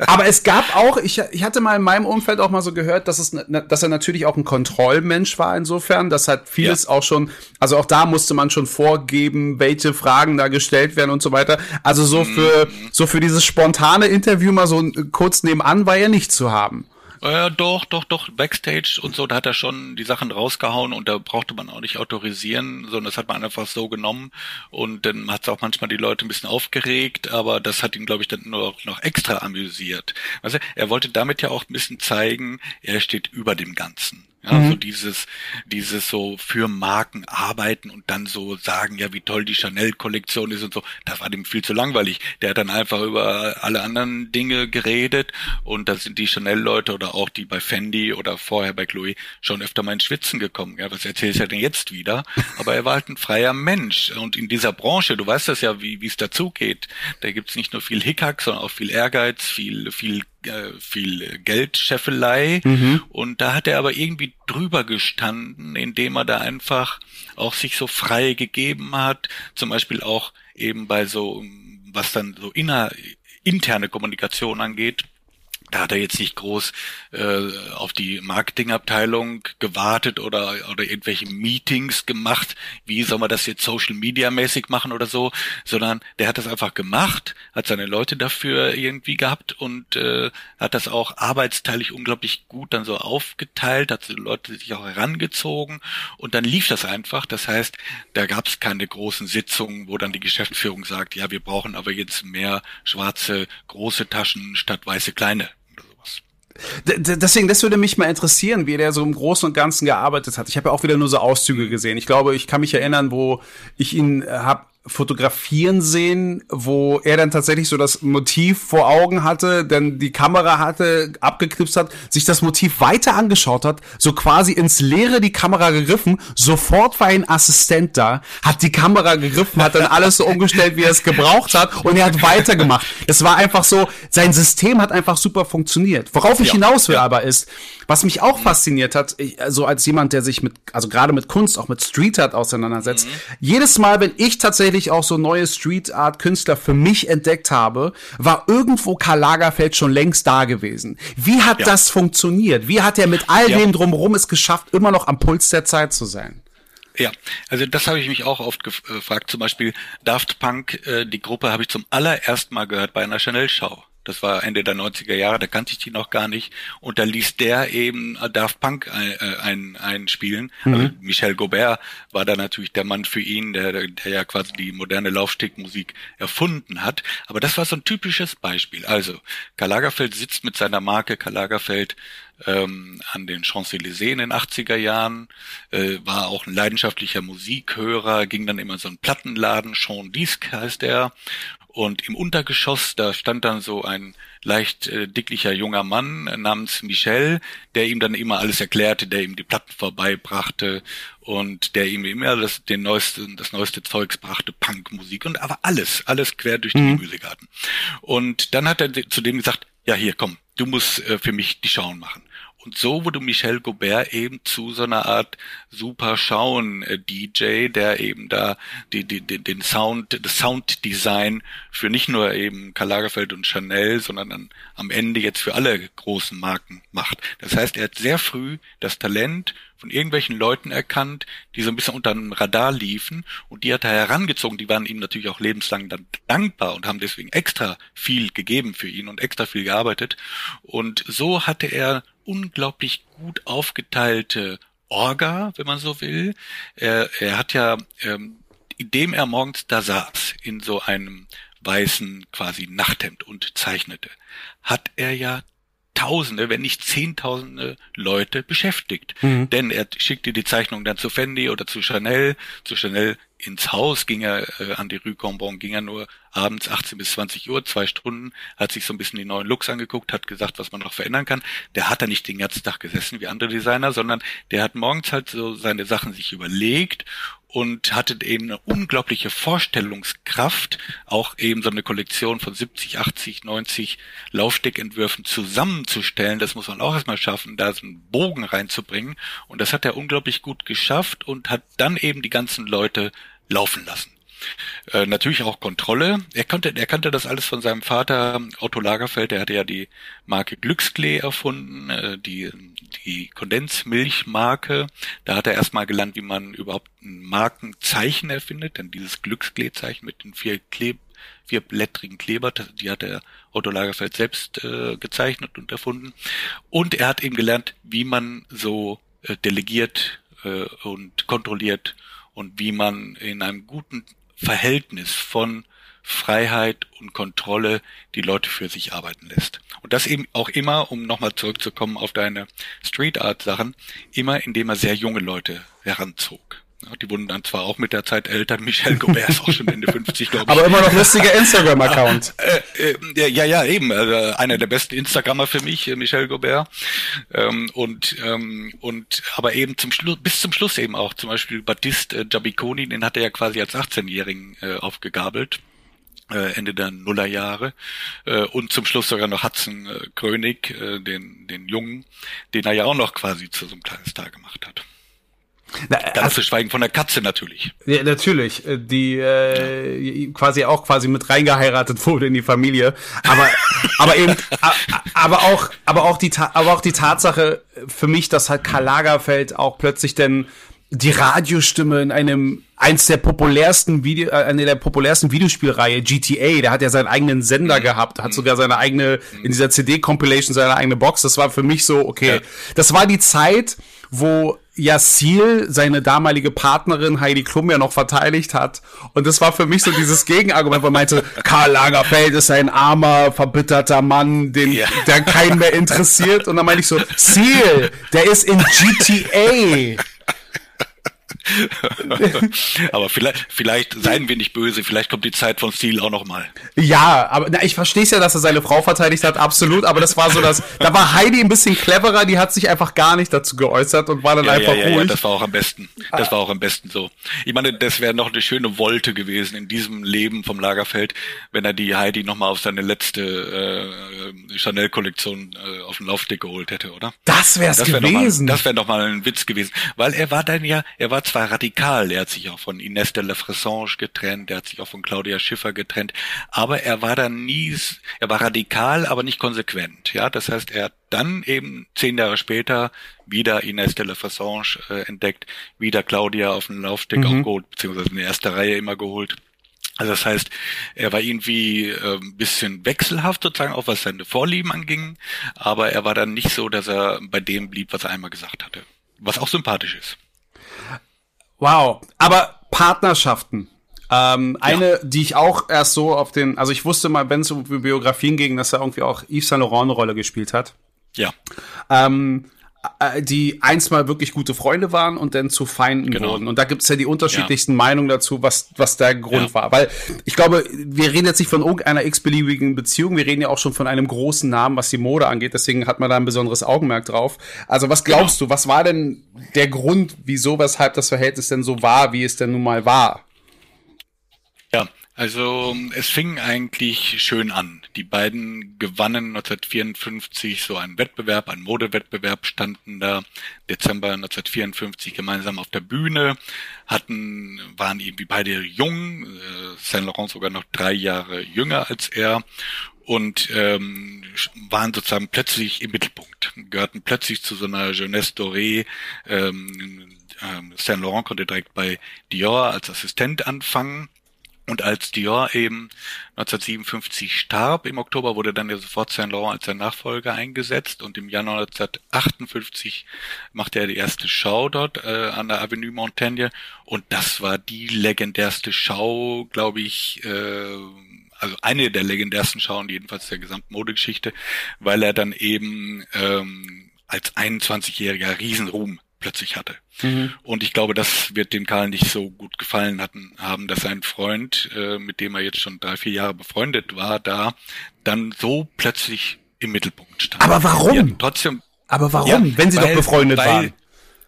Aber es gab auch, ich, ich hatte mal in meinem Umfeld auch mal so gehört, dass, es, dass er natürlich auch ein Kontrollmensch war insofern. Das hat vieles ja. auch schon, also auch da musste man schon vorgeben, welche Fragen da gestellt werden und so weiter. Also so für, mhm. so für dieses spontane Interview mal so kurz nebenan war er nicht zu haben. Äh, doch, doch, doch, Backstage und so, da hat er schon die Sachen rausgehauen und da brauchte man auch nicht autorisieren, sondern das hat man einfach so genommen und dann hat es auch manchmal die Leute ein bisschen aufgeregt, aber das hat ihn, glaube ich, dann nur noch extra amüsiert. Also er wollte damit ja auch ein bisschen zeigen, er steht über dem Ganzen. Ja, mhm. so dieses, dieses so für Marken arbeiten und dann so sagen, ja, wie toll die Chanel-Kollektion ist und so. Das war dem viel zu langweilig. Der hat dann einfach über alle anderen Dinge geredet und da sind die Chanel-Leute oder auch die bei Fendi oder vorher bei Chloe schon öfter mal ins Schwitzen gekommen. Ja, was erzählst du denn jetzt wieder? Aber er war halt ein freier Mensch und in dieser Branche, du weißt das ja, wie wie es dazugeht. Da gibt's nicht nur viel Hickhack, sondern auch viel Ehrgeiz, viel viel äh, viel Geldscheffelei. Mhm. und da hat er aber irgendwie drüber gestanden, indem er da einfach auch sich so frei gegeben hat, zum Beispiel auch eben bei so, was dann so inner, interne Kommunikation angeht, da hat er jetzt nicht groß äh, auf die Marketingabteilung gewartet oder oder irgendwelche Meetings gemacht, wie soll man das jetzt Social Media mäßig machen oder so, sondern der hat das einfach gemacht, hat seine Leute dafür irgendwie gehabt und äh, hat das auch arbeitsteilig unglaublich gut dann so aufgeteilt, hat die Leute sich auch herangezogen und dann lief das einfach. Das heißt, da gab es keine großen Sitzungen, wo dann die Geschäftsführung sagt, ja, wir brauchen aber jetzt mehr schwarze große Taschen statt weiße kleine Deswegen, das würde mich mal interessieren, wie der so im Großen und Ganzen gearbeitet hat. Ich habe ja auch wieder nur so Auszüge gesehen. Ich glaube, ich kann mich erinnern, wo ich ihn äh, habe fotografieren sehen, wo er dann tatsächlich so das Motiv vor Augen hatte, dann die Kamera hatte, abgeknipst hat, sich das Motiv weiter angeschaut hat, so quasi ins Leere die Kamera gegriffen, sofort war ein Assistent da, hat die Kamera gegriffen, hat dann alles so (laughs) umgestellt, wie er es gebraucht hat und er hat weitergemacht. Es war einfach so, sein System hat einfach super funktioniert. Worauf ich ja, hinaus will aber ist, was mich auch fasziniert hat, ich, also als jemand, der sich mit, also gerade mit Kunst, auch mit Street Art auseinandersetzt, mhm. jedes Mal, wenn ich tatsächlich auch so neue Street Art Künstler für mich entdeckt habe, war irgendwo Karl Lagerfeld schon längst da gewesen. Wie hat ja. das funktioniert? Wie hat er mit all ja. dem drumherum es geschafft, immer noch am Puls der Zeit zu sein? Ja, also das habe ich mich auch oft gefragt. Zum Beispiel Daft Punk, äh, die Gruppe habe ich zum allerersten Mal gehört bei einer Chanel-Show. Das war Ende der 90er Jahre, da kannte ich die noch gar nicht. Und da ließ der eben Daft Punk ein, ein, spielen. Mhm. Also Michel Gobert war da natürlich der Mann für ihn, der, der ja quasi die moderne Laufstegmusik erfunden hat. Aber das war so ein typisches Beispiel. Also, Karl Lagerfeld sitzt mit seiner Marke Karl Lagerfeld ähm, an den Champs-Élysées in den 80er Jahren, äh, war auch ein leidenschaftlicher Musikhörer, ging dann immer so einen Plattenladen, Jean Disque heißt er, und im Untergeschoss, da stand dann so ein leicht äh, dicklicher junger Mann äh, namens Michel, der ihm dann immer alles erklärte, der ihm die Platten vorbeibrachte und der ihm immer das, den neuesten, das neueste Zeugs brachte, Punkmusik und aber alles, alles quer durch die mhm. Gemüsegarten. Und dann hat er zu dem gesagt, ja hier, komm, du musst äh, für mich die Schauen machen. Und so wurde Michel Gobert eben zu so einer Art super Schauen-DJ, der eben da die, die, den Sound, das Sounddesign für nicht nur eben Karl Lagerfeld und Chanel, sondern dann am Ende jetzt für alle großen Marken macht. Das heißt, er hat sehr früh das Talent von irgendwelchen Leuten erkannt, die so ein bisschen unter dem Radar liefen und die hat er herangezogen. Die waren ihm natürlich auch lebenslang dann dankbar und haben deswegen extra viel gegeben für ihn und extra viel gearbeitet. Und so hatte er unglaublich gut aufgeteilte Orga, wenn man so will. Er, er hat ja, ähm, indem er morgens da saß, in so einem weißen quasi Nachthemd und zeichnete, hat er ja Tausende, wenn nicht Zehntausende Leute beschäftigt. Mhm. Denn er schickte die Zeichnung dann zu Fendi oder zu Chanel. Zu Chanel ins Haus ging er, äh, an die Rue Cambon ging er nur abends 18 bis 20 Uhr, zwei Stunden, hat sich so ein bisschen die neuen Looks angeguckt, hat gesagt, was man noch verändern kann. Der hat da nicht den ganzen Tag gesessen wie andere Designer, sondern der hat morgens halt so seine Sachen sich überlegt und hatte eben eine unglaubliche Vorstellungskraft, auch eben so eine Kollektion von 70, 80, 90 Laufsteckentwürfen zusammenzustellen. Das muss man auch erstmal schaffen, da so einen Bogen reinzubringen. Und das hat er unglaublich gut geschafft und hat dann eben die ganzen Leute laufen lassen. Äh, natürlich auch Kontrolle. Er kannte, er kannte das alles von seinem Vater Otto Lagerfeld. Der hatte ja die Marke Glücksklee erfunden, äh, die, die Kondensmilchmarke. Da hat er erstmal gelernt, wie man überhaupt ein Markenzeichen erfindet, denn dieses Glücksklee-Zeichen mit den vier Kleb vierblättrigen Kleber, die hat er Otto Lagerfeld selbst äh, gezeichnet und erfunden. Und er hat eben gelernt, wie man so äh, delegiert äh, und kontrolliert und wie man in einem guten Verhältnis von Freiheit und Kontrolle die Leute für sich arbeiten lässt. Und das eben auch immer, um nochmal zurückzukommen auf deine Street Art Sachen, immer indem er sehr junge Leute heranzog. Die wurden dann zwar auch mit der Zeit älter, Michel Gobert ist auch schon Ende 50, glaube (laughs) ich. Aber immer noch lustiger Instagram-Account. (laughs) Äh, äh, ja, ja, eben. Also einer der besten Instagrammer für mich, äh, Michel Gobert. Ähm, und, ähm, und aber eben zum Schluss, bis zum Schluss eben auch. Zum Beispiel Battiste äh, Giabiconi, den hat er ja quasi als 18-Jährigen äh, aufgegabelt. Äh, Ende der Nullerjahre äh, und zum Schluss sogar noch Hudson äh, König, äh, den, den Jungen, den er ja auch noch quasi zu so einem kleinen Star gemacht hat. Na, Ganz zu schweigen von der Katze natürlich. Ja, natürlich, äh, die äh, ja. quasi auch quasi mit reingeheiratet wurde in die Familie, aber (laughs) aber eben aber auch aber auch die aber auch die Tatsache für mich, dass halt Karl Lagerfeld auch plötzlich denn die Radiostimme in einem eins der populärsten Video, äh, eine der populärsten Videospielreihe GTA. Der hat ja seinen eigenen Sender mhm. gehabt, hat sogar seine eigene in dieser CD Compilation seine eigene Box. Das war für mich so okay. Ja. Das war die Zeit, wo Yassil seine damalige Partnerin Heidi Klum ja noch verteidigt hat. Und das war für mich so dieses (laughs) Gegenargument, wo er meinte, Karl Lagerfeld ist ein armer, verbitterter Mann, den, ja. der keinen mehr interessiert. Und dann meinte ich so, Seal, der ist in GTA. (laughs) aber vielleicht, vielleicht seien wir nicht böse, vielleicht kommt die Zeit von Steel auch noch mal. Ja, aber na, ich verstehe ja, dass er seine Frau verteidigt hat, absolut, aber das war so, dass da war Heidi ein bisschen cleverer, die hat sich einfach gar nicht dazu geäußert und war dann ja, einfach ja, ruhig. Ja, das war auch am besten. Das war auch am besten so. Ich meine, das wäre noch eine schöne Wolte gewesen in diesem Leben vom Lagerfeld, wenn er die Heidi noch mal auf seine letzte äh, Chanel-Kollektion äh, auf den Laufsteg geholt hätte, oder? Das wär's das wär gewesen. Noch mal, das wäre noch mal ein Witz gewesen, weil er war dann ja, er war zwar radikal. Er hat sich auch von Inès de la Fressange getrennt, er hat sich auch von Claudia Schiffer getrennt, aber er war dann nie, er war radikal, aber nicht konsequent. Ja, das heißt, er hat dann eben zehn Jahre später wieder Inès de la Fressange äh, entdeckt, wieder Claudia auf den Laufsteg mhm. auch geholt, beziehungsweise in der ersten Reihe immer geholt. Also das heißt, er war irgendwie äh, ein bisschen wechselhaft sozusagen, auch was seine Vorlieben anging, aber er war dann nicht so, dass er bei dem blieb, was er einmal gesagt hatte. Was auch sympathisch ist. Wow, aber Partnerschaften. Ähm, eine, ja. die ich auch erst so auf den, also ich wusste mal, wenn es um Biografien ging, dass er irgendwie auch Yves Saint Laurent eine Rolle gespielt hat. Ja. Ähm, äh, die einst mal wirklich gute Freunde waren und dann zu Feinden genau. wurden. Und da gibt's ja die unterschiedlichsten ja. Meinungen dazu, was, was der Grund ja. war. Weil ich glaube, wir reden jetzt nicht von irgendeiner x-beliebigen Beziehung, wir reden ja auch schon von einem großen Namen, was die Mode angeht, deswegen hat man da ein besonderes Augenmerk drauf. Also was glaubst genau. du, was war denn der Grund, wieso, weshalb das Verhältnis denn so war, wie es denn nun mal war? Also es fing eigentlich schön an. Die beiden gewannen 1954 so einen Wettbewerb, einen Modewettbewerb, standen da Dezember 1954 gemeinsam auf der Bühne, hatten, waren irgendwie beide jung, äh, Saint Laurent sogar noch drei Jahre jünger als er und ähm, waren sozusagen plötzlich im Mittelpunkt, gehörten plötzlich zu so einer Jeunesse Dorée. Ähm, ähm, Saint Laurent konnte direkt bei Dior als Assistent anfangen und als Dior eben 1957 starb, im Oktober wurde dann ja sofort Saint Laurent als sein Nachfolger eingesetzt. Und im Januar 1958 machte er die erste Show dort äh, an der Avenue Montaigne. Und das war die legendärste Show, glaube ich, äh, also eine der legendärsten Schauen jedenfalls der gesamten Modegeschichte, weil er dann eben ähm, als 21-jähriger Riesenruhm plötzlich hatte. Mhm. Und ich glaube, das wird dem Karl nicht so gut gefallen hatten, haben, dass sein Freund, äh, mit dem er jetzt schon drei, vier Jahre befreundet war, da dann so plötzlich im Mittelpunkt stand. Aber warum? trotzdem. Aber warum, ja, wenn sie weil, doch befreundet weil, waren?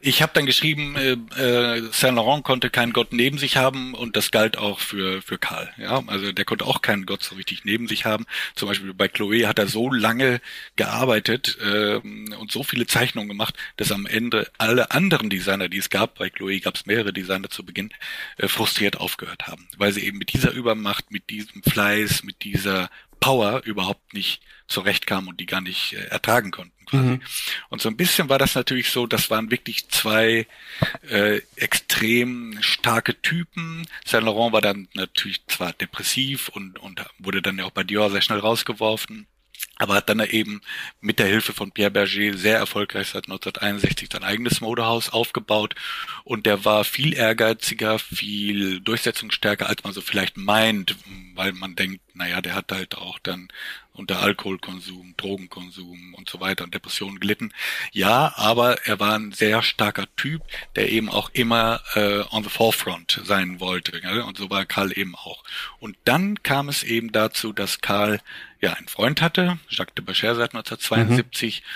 Ich habe dann geschrieben, äh, äh, Saint Laurent konnte keinen Gott neben sich haben und das galt auch für für Karl. Ja, also der konnte auch keinen Gott so richtig neben sich haben. Zum Beispiel bei Chloe hat er so lange gearbeitet äh, und so viele Zeichnungen gemacht, dass am Ende alle anderen Designer, die es gab, bei Chloe gab es mehrere Designer zu Beginn, äh, frustriert aufgehört haben, weil sie eben mit dieser Übermacht, mit diesem Fleiß, mit dieser Power überhaupt nicht zurechtkamen und die gar nicht äh, ertragen konnten. Quasi. Mhm. Und so ein bisschen war das natürlich so, das waren wirklich zwei äh, extrem starke Typen. Saint Laurent war dann natürlich zwar depressiv und, und wurde dann ja auch bei Dior sehr schnell rausgeworfen. Aber hat dann eben mit der Hilfe von Pierre Berger sehr erfolgreich seit 1961 sein eigenes Modehaus aufgebaut. Und der war viel ehrgeiziger, viel durchsetzungsstärker, als man so vielleicht meint, weil man denkt, naja, der hat halt auch dann unter Alkoholkonsum, Drogenkonsum und so weiter und Depressionen gelitten. Ja, aber er war ein sehr starker Typ, der eben auch immer äh, on the forefront sein wollte. Ja? Und so war Karl eben auch. Und dann kam es eben dazu, dass Karl ja einen Freund hatte, Jacques de Bacher seit 1972. Mhm.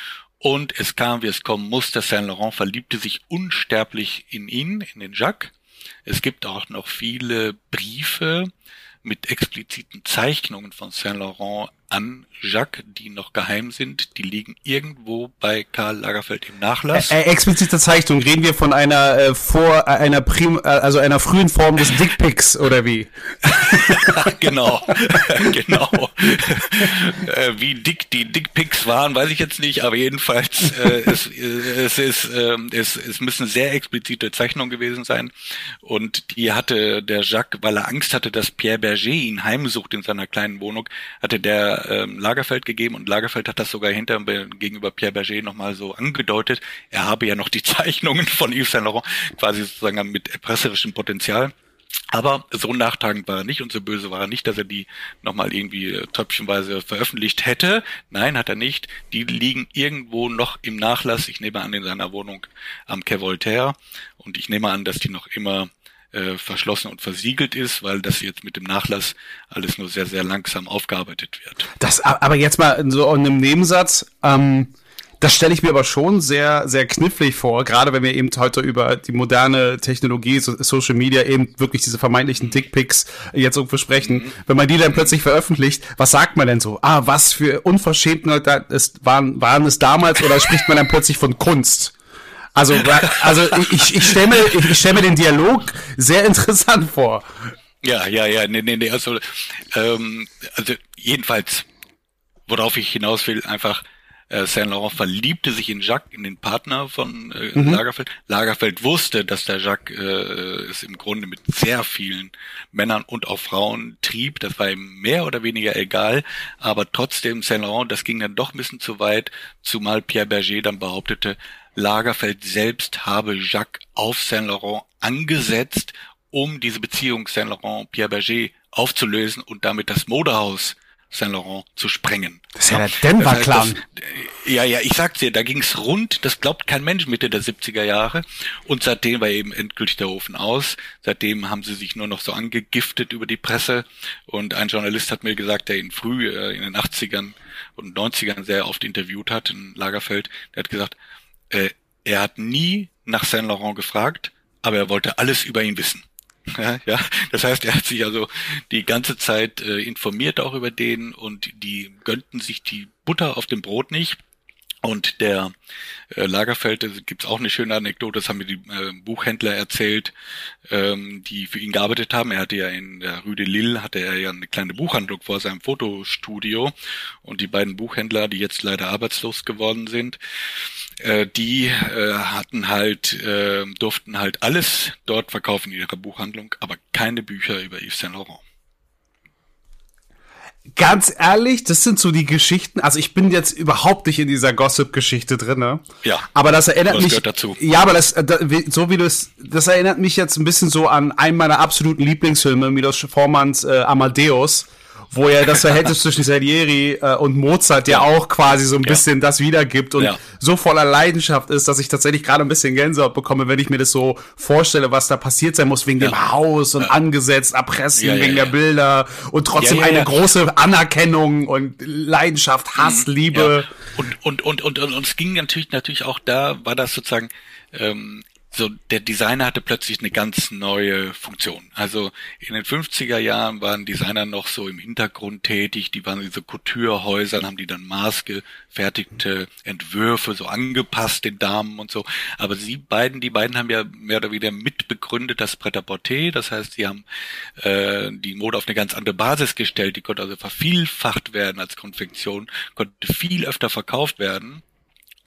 Und es kam, wie es kommen musste. Saint Laurent verliebte sich unsterblich in ihn, in den Jacques. Es gibt auch noch viele Briefe mit expliziten Zeichnungen von Saint Laurent an Jacques, die noch geheim sind. Die liegen irgendwo bei Karl Lagerfeld im Nachlass. Äh, äh, explizite Zeichnung. Reden wir von einer äh, vor äh, einer prim äh, also einer frühen Form des Dickpics oder wie? (laughs) genau, (laughs) genau. äh, wie dick die Dickpics waren, weiß ich jetzt nicht, aber jedenfalls äh, es, äh, es ist äh, es, es müssen sehr explizite Zeichnungen gewesen sein und die hatte der Jacques, weil er Angst hatte, dass Pierre Berger ihn heimsucht in seiner kleinen Wohnung, hatte der ähm, Lagerfeld gegeben und Lagerfeld hat das sogar hinter gegenüber Pierre Berger nochmal so angedeutet. Er habe ja noch die (laughs) Zeichnungen von Yves Saint Laurent quasi sozusagen mit erpresserischem Potenzial. Aber so nachtragend war er nicht und so böse war er nicht, dass er die nochmal irgendwie äh, tröpfchenweise veröffentlicht hätte. Nein, hat er nicht. Die liegen irgendwo noch im Nachlass. Ich nehme an, in seiner Wohnung am Quai Voltaire. Und ich nehme an, dass die noch immer äh, verschlossen und versiegelt ist, weil das jetzt mit dem Nachlass alles nur sehr, sehr langsam aufgearbeitet wird. Das, aber jetzt mal so in einem Nebensatz, ähm, das stelle ich mir aber schon sehr, sehr knifflig vor, gerade wenn wir eben heute über die moderne Technologie, so Social Media, eben wirklich diese vermeintlichen Dickpics jetzt irgendwo sprechen. Mhm. Wenn man die dann plötzlich veröffentlicht, was sagt man denn so? Ah, was für Unverschämtheit waren, waren es damals oder spricht man dann plötzlich von Kunst? Also, also ich, ich stelle mir, ich stell mir den Dialog sehr interessant vor. Ja, ja, ja, nee, nee, nee, also, ähm, also jedenfalls, worauf ich hinaus will, einfach, äh, Saint Laurent verliebte sich in Jacques, in den Partner von äh, mhm. Lagerfeld. Lagerfeld wusste, dass der Jacques äh, es im Grunde mit sehr vielen Männern und auch Frauen trieb. Das war ihm mehr oder weniger egal. Aber trotzdem, Saint Laurent, das ging dann doch ein bisschen zu weit, zumal Pierre Berger dann behauptete, Lagerfeld selbst habe Jacques auf Saint Laurent angesetzt, um diese Beziehung Saint Laurent-Pierre Berger aufzulösen und damit das Modehaus Saint Laurent zu sprengen. Das ist ja, der Denver-Clan. Ja, ja, ich sag's dir, da ging's rund, das glaubt kein Mensch Mitte der 70er Jahre. Und seitdem war eben endgültig der Ofen aus. Seitdem haben sie sich nur noch so angegiftet über die Presse. Und ein Journalist hat mir gesagt, der ihn früh äh, in den 80ern und 90ern sehr oft interviewt hat in Lagerfeld, der hat gesagt, äh, er hat nie nach Saint Laurent gefragt, aber er wollte alles über ihn wissen. (laughs) Ja, das heißt, er hat sich also die ganze Zeit äh, informiert auch über den und die gönnten sich die Butter auf dem Brot nicht. Und der äh, Lagerfeld, da gibt's auch eine schöne Anekdote, das haben mir die äh, Buchhändler erzählt, ähm, die für ihn gearbeitet haben. Er hatte ja in der Rue de Lille, hatte er ja eine kleine Buchhandlung vor seinem Fotostudio. Und die beiden Buchhändler, die jetzt leider arbeitslos geworden sind, äh, die äh, hatten halt, äh, durften halt alles dort verkaufen in ihrer Buchhandlung, aber keine Bücher über Yves Saint Laurent. Ganz ehrlich, das sind so die Geschichten. Also ich bin jetzt überhaupt nicht in dieser Gossip-Geschichte drinne. Ja. Aber das erinnert das mich. dazu. Ja, aber das, so wie du es, das erinnert mich jetzt ein bisschen so an einen meiner absoluten Lieblingsfilme, Milos Formanns äh, Amadeus wo er das Verhältnis zwischen Salieri äh, und Mozart ja. auch quasi so ein bisschen das wiedergibt und so voller Leidenschaft ist, dass ich tatsächlich gerade ein bisschen Gänsehaut bekomme, wenn ich mir das so vorstelle, was da passiert sein muss wegen dem Haus und angesetzt, Erpressen wegen der Bilder und trotzdem eine große Anerkennung und Leidenschaft, Hass, mhm. Liebe. Und, und, und, und, und, und es ging natürlich, natürlich auch da, war das sozusagen, ähm, so der Designer hatte plötzlich eine ganz neue Funktion. Also in den 50er Jahren waren Designer noch so im Hintergrund tätig, die waren in so Couturehäusern, haben die dann maßgefertigte Entwürfe so angepasst den Damen und so. Aber sie beiden, die beiden haben ja mehr oder weniger mitbegründet das Pret-à-Porter. Das heißt, sie haben äh, die Mode auf eine ganz andere Basis gestellt. Die konnte also vervielfacht werden als Konfektion, konnte viel öfter verkauft werden.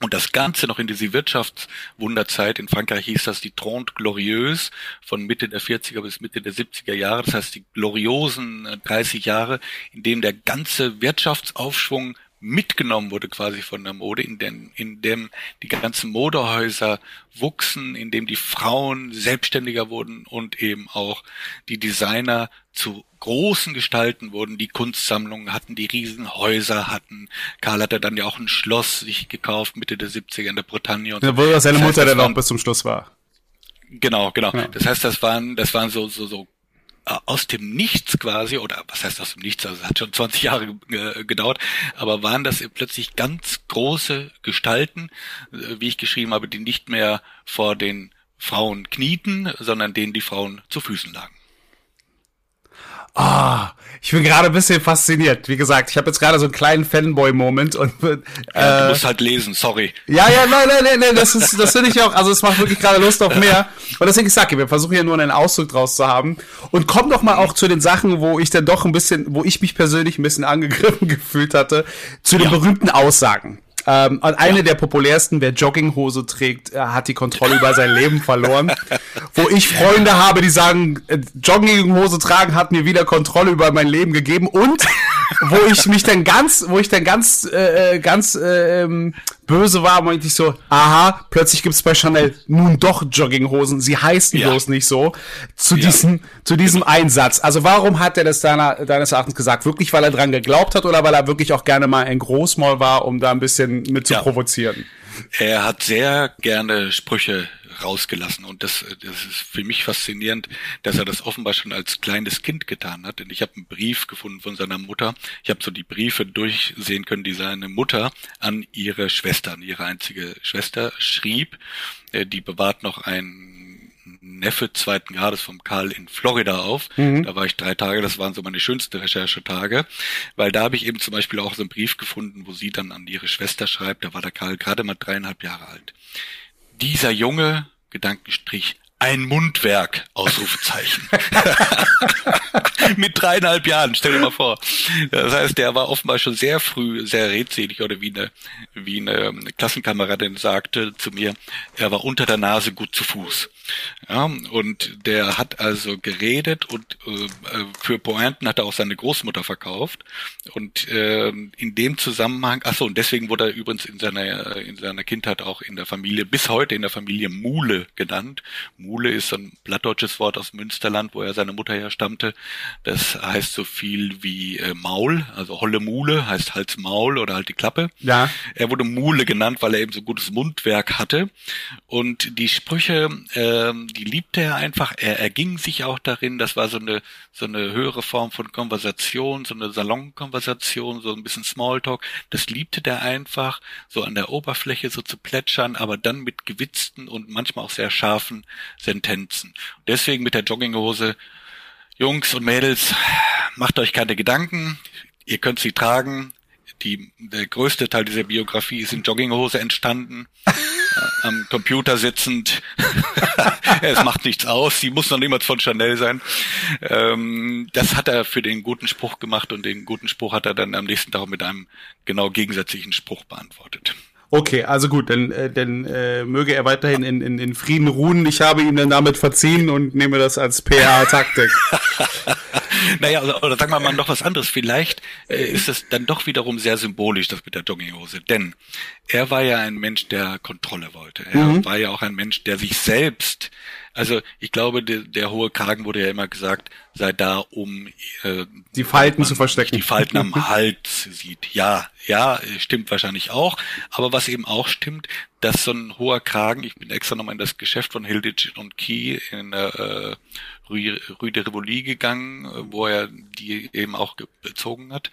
Und das Ganze noch in diese Wirtschaftswunderzeit. In Frankreich hieß das die Trente Glorieuse von Mitte der 40er bis Mitte der 70er Jahre. Das heißt die gloriosen 30 äh, Jahre, in dem der ganze Wirtschaftsaufschwung mitgenommen wurde quasi von der Mode, in dem, in dem die ganzen Modehäuser wuchsen, in dem die Frauen selbstständiger wurden und eben auch die Designer zu großen Gestalten wurden, die Kunstsammlungen hatten, die Riesenhäuser hatten. Karl hatte dann ja auch ein Schloss sich gekauft, Mitte der 70er in der Bretagne. Und ja, wo seine das heißt, Mutter dann auch bis zum Schluss war. Genau, genau. Ja. Das heißt, das waren, das waren so, so, so aus dem Nichts quasi, oder was heißt aus dem Nichts, also es hat schon 20 Jahre äh, gedauert, aber waren das plötzlich ganz große Gestalten, äh, wie ich geschrieben habe, die nicht mehr vor den Frauen knieten, sondern denen die Frauen zu Füßen lagen. Ah, ich bin gerade ein bisschen fasziniert. Wie gesagt, ich habe jetzt gerade so einen kleinen Fanboy-Moment und äh, ja, du musst halt lesen, sorry. Ja, ja, nein, nein, nein, nein das ist, das finde ich auch. Also es macht wirklich gerade Lust auf mehr. Und deswegen ich sage, wir versuchen hier nur einen Ausdruck draus zu haben. Und komm doch mal auch zu den Sachen, wo ich dann doch ein bisschen, wo ich mich persönlich ein bisschen angegriffen (laughs) gefühlt hatte, zu den ja. berühmten Aussagen. Ähm, und eine ja. der populärsten, wer Jogginghose trägt, äh, hat die Kontrolle über sein Leben verloren. (laughs) Wo ich Freunde habe, die sagen, äh, Jogginghose tragen hat mir wieder Kontrolle über mein Leben gegeben und wo ich mich dann ganz, wo ich dann ganz, äh, äh ganz äh, böse war, meinte ich so, aha, plötzlich gibt's bei Chanel nun doch Jogginghosen. Sie heißen ja. bloß nicht so. Zu ja. diesem, zu diesem genau. Einsatz. Also warum hat er das deiner, deines Erachtens gesagt? Wirklich, weil er dran geglaubt hat oder weil er wirklich auch gerne mal ein Großmaul war, um da ein bisschen mit zu ja. provozieren? Er hat sehr gerne Sprüche rausgelassen. Und das, das ist für mich faszinierend, dass er das offenbar schon als kleines Kind getan hat. Denn ich habe einen Brief gefunden von seiner Mutter. Ich habe so die Briefe durchsehen können, die seine Mutter an ihre Schwester, an ihre einzige Schwester schrieb. Äh, die bewahrt noch ein Neffe zweiten Grades vom Karl in Florida auf. Mhm. Da war ich drei Tage, das waren so meine schönsten Recherchetage, weil da habe ich eben zum Beispiel auch so einen Brief gefunden, wo sie dann an ihre Schwester schreibt, da war der Karl gerade mal dreieinhalb Jahre alt dieser Junge, Gedankenstrich, ein Mundwerk, Ausrufezeichen. (laughs) Mit dreieinhalb Jahren, stell dir mal vor. Das heißt, der war offenbar schon sehr früh sehr redselig oder wie eine, wie eine Klassenkameradin sagte zu mir, er war unter der Nase gut zu Fuß. Ja, und der hat also geredet und äh, für Pointen hat er auch seine Großmutter verkauft. Und äh, in dem Zusammenhang, ach so, und deswegen wurde er übrigens in seiner, in seiner Kindheit auch in der Familie, bis heute in der Familie Mule genannt. Mule ist ein plattdeutsches Wort aus Münsterland, wo er seine Mutter herstammte. Das heißt so viel wie äh, Maul, also Holle Mule heißt Hals Maul oder halt die Klappe. Ja. Er wurde Mule genannt, weil er eben so gutes Mundwerk hatte. Und die Sprüche, äh, die liebte er einfach. Er erging sich auch darin. Das war so eine so eine höhere Form von Konversation, so eine Salonkonversation, so ein bisschen Smalltalk. Das liebte der einfach, so an der Oberfläche so zu plätschern, aber dann mit gewitzten und manchmal auch sehr scharfen Sentenzen. Deswegen mit der Jogginghose, Jungs und Mädels, macht euch keine Gedanken, ihr könnt sie tragen. Die, der größte Teil dieser Biografie ist in Jogginghose entstanden. am Computer sitzend. (laughs) es macht nichts aus. Sie muss noch niemals von Chanel sein. Ähm, das hat er für den guten Spruch gemacht und den guten Spruch hat er dann am nächsten Tag mit einem genau gegensätzlichen Spruch beantwortet. Okay, also gut, dann, äh, dann äh, möge er weiterhin in, in, in Frieden ruhen. Ich habe ihm dann damit verziehen und nehme das als PR-Taktik. (laughs) naja, oder, oder sagen wir mal noch was anderes. Vielleicht äh, ist es dann doch wiederum sehr symbolisch, das mit der Jogginghose. Denn er war ja ein Mensch, der Kontrolle wollte. Er mhm. war ja auch ein Mensch, der sich selbst also ich glaube, der, der hohe Kragen wurde ja immer gesagt, sei da, um äh, die Falten zu verstecken. Die Falten am (laughs) Hals sieht. Ja, ja, stimmt wahrscheinlich auch. Aber was eben auch stimmt, dass so ein hoher Kragen, ich bin extra nochmal in das Geschäft von Hilditch und Key in äh, Rue, Rue de Rivoli gegangen, wo er die eben auch bezogen hat.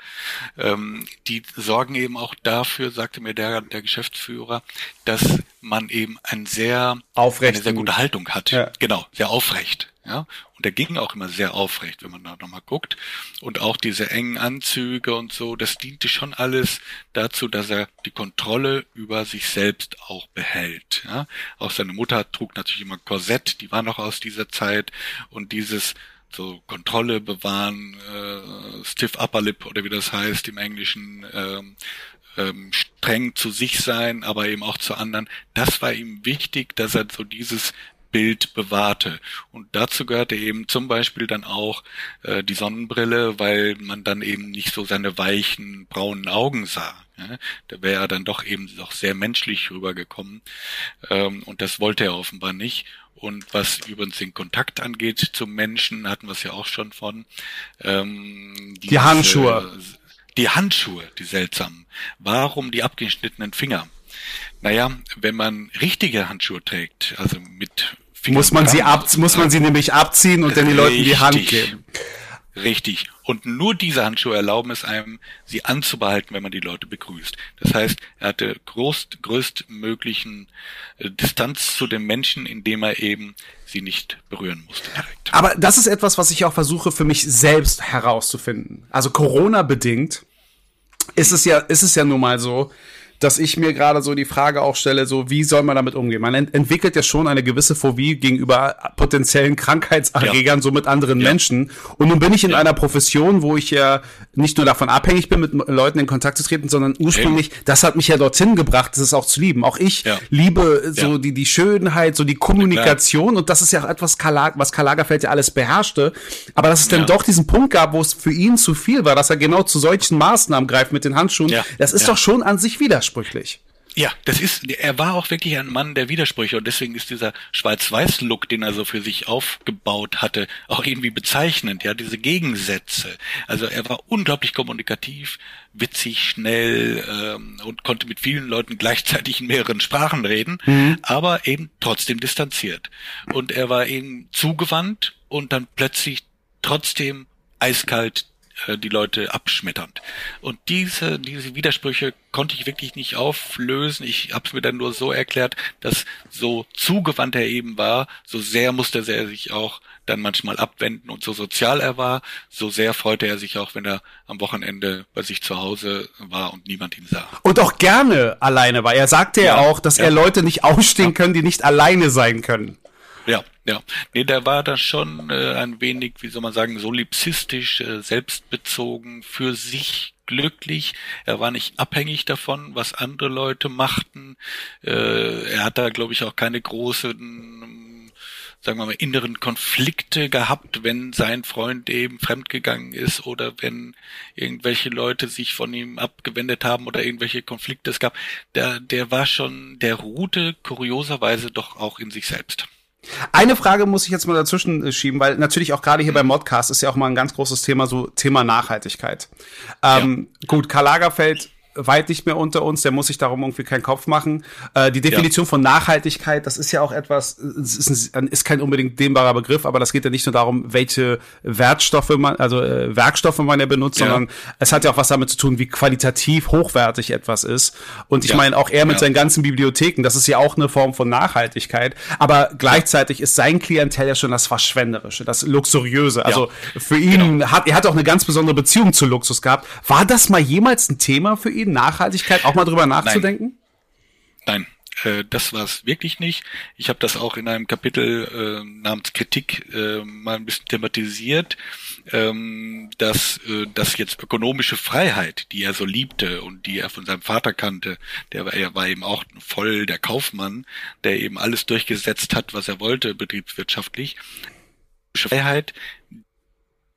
Ähm, die sorgen eben auch dafür, sagte mir der, der Geschäftsführer, dass man eben ein sehr, Aufrecht eine sehr gute Haltung hat. Ja. Genau, sehr aufrecht. Ja, und der ging auch immer sehr aufrecht, wenn man da nochmal guckt. Und auch diese engen Anzüge und so, das diente schon alles dazu, dass er die Kontrolle über sich selbst auch behält. Ja, auch seine Mutter trug natürlich immer Korsett, die war noch aus dieser Zeit. Und dieses so Kontrolle bewahren, äh, stiff upper lip oder wie das heißt im Englischen, ähm, ähm, streng zu sich sein, aber eben auch zu anderen. Das war ihm wichtig, dass er so dieses Bild bewahrte. Und dazu gehörte eben zum Beispiel dann auch äh, die Sonnenbrille, weil man dann eben nicht so seine weichen braunen Augen sah. Ja? Da wäre er dann doch eben doch sehr menschlich rübergekommen. Ähm, und das wollte er offenbar nicht. Und was übrigens den Kontakt angeht zum Menschen, hatten wir es ja auch schon von. Ähm, die, die Handschuhe. Die Handschuhe, die seltsamen. Warum die abgeschnittenen Finger? Naja, wenn man richtige Handschuhe trägt, also mit Fingern muss man sie ab, muss man sie nämlich abziehen und dann die Leuten die Hand geben. Richtig. Und nur diese Handschuhe erlauben es einem, sie anzubehalten, wenn man die Leute begrüßt. Das heißt, er hatte groß, größtmöglichen äh, Distanz zu den Menschen, indem er eben sie nicht berühren musste direkt. Aber das ist etwas, was ich auch versuche für mich selbst herauszufinden. Also Corona bedingt ist es ja, ist es ja nun mal so, dass ich mir gerade so die Frage auch stelle, so wie soll man damit umgehen? Man ent entwickelt ja schon eine gewisse Phobie gegenüber potenziellen Krankheitserregern, ja. so mit anderen ja. Menschen. Und nun bin ich in ja. einer Profession, wo ich ja nicht nur davon abhängig bin, mit Leuten in Kontakt zu treten, sondern ursprünglich, das hat mich ja dorthin gebracht, das ist auch zu lieben. Auch ich liebe so die, die Schönheit, so die Kommunikation. Und das ist ja etwas, was Karl Lagerfeld ja alles beherrschte. Aber dass es dann doch diesen Punkt gab, wo es für ihn zu viel war, dass er genau zu solchen Maßnahmen greift mit den Handschuhen, das ist doch schon an sich widersprüchlich widersprüchlich. Ja, das ist, er war auch wirklich ein Mann der Widersprüche und deswegen ist dieser Schwarz-Weiß-Look, den er so für sich aufgebaut hatte, auch irgendwie bezeichnend, ja, diese Gegensätze. Also er war unglaublich kommunikativ, witzig, schnell ähm, und konnte mit vielen Leuten gleichzeitig in mehreren Sprachen reden, mhm. aber eben trotzdem distanziert. Und er war eben zugewandt und dann plötzlich trotzdem eiskalt äh, die Leute abschmetternd. Und diese, diese Widersprüche konnte ich wirklich nicht auflösen. Ich habe es mir dann nur so erklärt, dass so zugewandt er eben war, so sehr musste er sich auch dann manchmal abwenden und so sozial er war, so sehr freute er sich auch, wenn er am Wochenende bei sich zu Hause war und niemand ihn sah. Und auch gerne alleine war. Er sagte ja, ja auch, dass ja. er Leute nicht ausstehen ja. können, die nicht alleine sein können. Ja, ja. Nee, der war da schon äh, ein wenig, wie soll man sagen, solipsistisch, äh, selbstbezogen, für sich glücklich. Er war nicht abhängig davon, was andere Leute machten. Äh, er hat da, glaube ich, auch keine großen, sagen wir mal, inneren Konflikte gehabt, wenn sein Freund eben fremdgegangen ist oder wenn irgendwelche Leute sich von ihm abgewendet haben oder irgendwelche Konflikte es gab. Der, der war schon, der ruhte kurioserweise doch auch in sich selbst. Eine Frage muss ich jetzt mal dazwischen äh, schieben, weil natürlich auch gerade hier beim Modcast ist ja auch mal ein ganz großes Thema, so Thema Nachhaltigkeit. Ähm, ja. Gut, Karl Lagerfeld weit nicht mehr unter uns, der muss sich darum irgendwie keinen Kopf machen. Äh, die Definition ja. von Nachhaltigkeit, das ist ja auch etwas, ist, ein, ist kein unbedingt dehnbarer Begriff, aber das geht ja nicht nur darum, welche Wertstoffe man, also äh, Werkstoffe man ja benutzt, ja. sondern es hat ja auch was damit zu tun, wie qualitativ hochwertig etwas ist. Und ich ja. meine, auch er mit seinen ganzen Bibliotheken, das ist ja auch eine Form von Nachhaltigkeit, aber gleichzeitig ist sein Klientel ja schon das Verschwenderische, das Luxuriöse. Also für ihn genau. hat, er hat auch eine ganz besondere Beziehung zu Luxus gehabt. War das mal jemals ein Thema für ihn? Ihn, Nachhaltigkeit, auch mal drüber nachzudenken? Nein. Nein. Äh, das war es wirklich nicht. Ich habe das auch in einem Kapitel äh, namens Kritik äh, mal ein bisschen thematisiert, ähm, dass, äh, dass jetzt ökonomische Freiheit, die er so liebte und die er von seinem Vater kannte, der war, er war eben auch voll der Kaufmann, der eben alles durchgesetzt hat, was er wollte, betriebswirtschaftlich. Freiheit,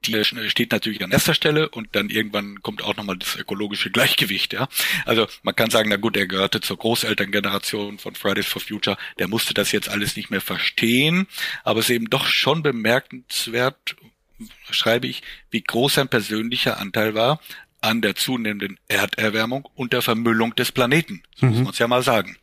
die steht natürlich an erster Stelle und dann irgendwann kommt auch nochmal das ökologische Gleichgewicht, ja. Also man kann sagen, na gut, er gehörte zur Großelterngeneration von Fridays for Future, der musste das jetzt alles nicht mehr verstehen, aber es ist eben doch schon bemerkenswert, schreibe ich, wie groß sein persönlicher Anteil war an der zunehmenden Erderwärmung und der Vermüllung des Planeten. So mhm. muss man es ja mal sagen.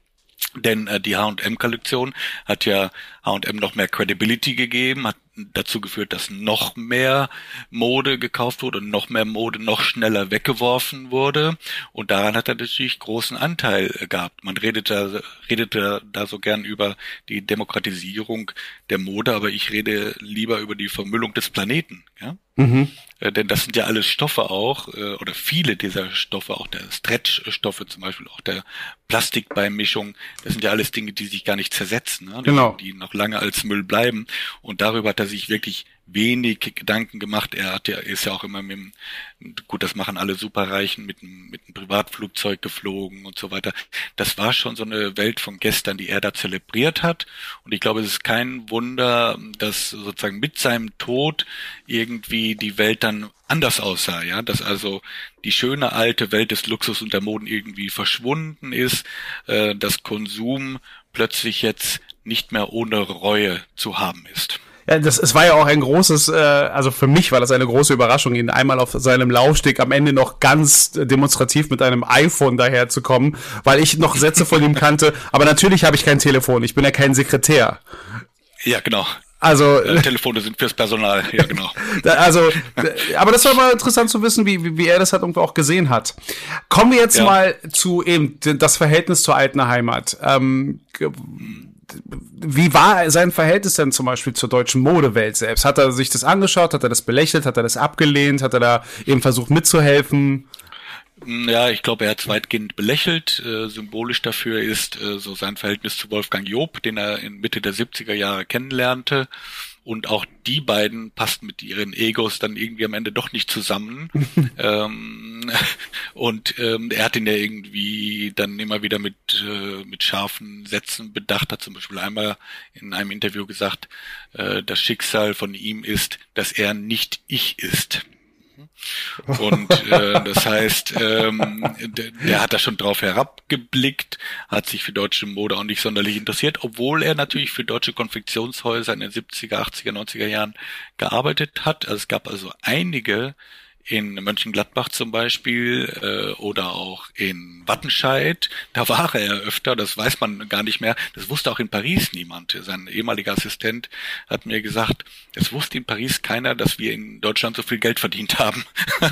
Denn äh, die H&M-Kollektion hat ja H&M noch mehr Credibility gegeben, hat dazu geführt, dass noch mehr Mode gekauft wurde und noch mehr Mode noch schneller weggeworfen wurde. Und daran hat er natürlich großen Anteil gehabt. Man redet da, redet da, da so gern über die Demokratisierung der Mode, aber ich rede lieber über die Vermüllung des Planeten. Ja? Mhm. Äh, denn das sind ja alles Stoffe auch, äh, oder viele dieser Stoffe, auch der Stretch-Stoffe zum Beispiel, auch der Plastikbeimischung, das sind ja alles Dinge, die sich gar nicht zersetzen, ne? genau. die noch lange als Müll bleiben. Und darüber hat er sich wirklich wenig Gedanken gemacht. Er hat ja, ist ja auch immer mit dem, gut, das machen alle Superreichen, mit einem, mit einem Privatflugzeug geflogen und so weiter. Das war schon so eine Welt von gestern, die er da zelebriert hat. Und ich glaube, es ist kein Wunder, dass sozusagen mit seinem Tod irgendwie die Welt dann anders aussah, ja, dass also die schöne alte Welt des Luxus und der Moden irgendwie verschwunden ist, äh, dass Konsum plötzlich jetzt nicht mehr ohne Reue zu haben ist. Ja, das, es war ja auch ein großes, äh, also für mich war das eine große Überraschung, ihn einmal auf seinem Laufsteg am Ende noch ganz demonstrativ mit einem iPhone daherzukommen, weil ich noch Sätze von ihm kannte. (laughs) Aber natürlich habe ich kein Telefon, ich bin ja kein Sekretär. Ja, genau. Also äh, Telefone sind fürs Personal, ja genau. (laughs) also, aber das war mal interessant zu wissen, wie, wie, wie er das halt irgendwo auch gesehen hat. Kommen wir jetzt ja. mal zu eben das Verhältnis zur alten Heimat. Ähm, wie war sein Verhältnis denn zum Beispiel zur deutschen Modewelt selbst? Hat er sich das angeschaut? Hat er das belächelt? Hat er das abgelehnt? Hat er da eben versucht mitzuhelfen? Ja, ich glaube, er hat weitgehend belächelt. Äh, symbolisch dafür ist äh, so sein Verhältnis zu Wolfgang Job, den er in Mitte der 70er Jahre kennenlernte. Und auch die beiden passten mit ihren Egos dann irgendwie am Ende doch nicht zusammen. (laughs) ähm, und ähm, er hat ihn ja irgendwie dann immer wieder mit, äh, mit scharfen Sätzen bedacht, hat zum Beispiel einmal in einem Interview gesagt, äh, das Schicksal von ihm ist, dass er nicht ich ist. Und äh, (laughs) das heißt, ähm, der, der hat da schon drauf herabgeblickt, hat sich für deutsche Mode auch nicht sonderlich interessiert, obwohl er natürlich für deutsche Konfektionshäuser in den 70er, 80er, 90er Jahren gearbeitet hat. Also es gab also einige in Mönchengladbach zum Beispiel äh, oder auch in Wattenscheid. Da war er öfter, das weiß man gar nicht mehr. Das wusste auch in Paris niemand. Sein ehemaliger Assistent hat mir gesagt, es wusste in Paris keiner, dass wir in Deutschland so viel Geld verdient haben. (laughs)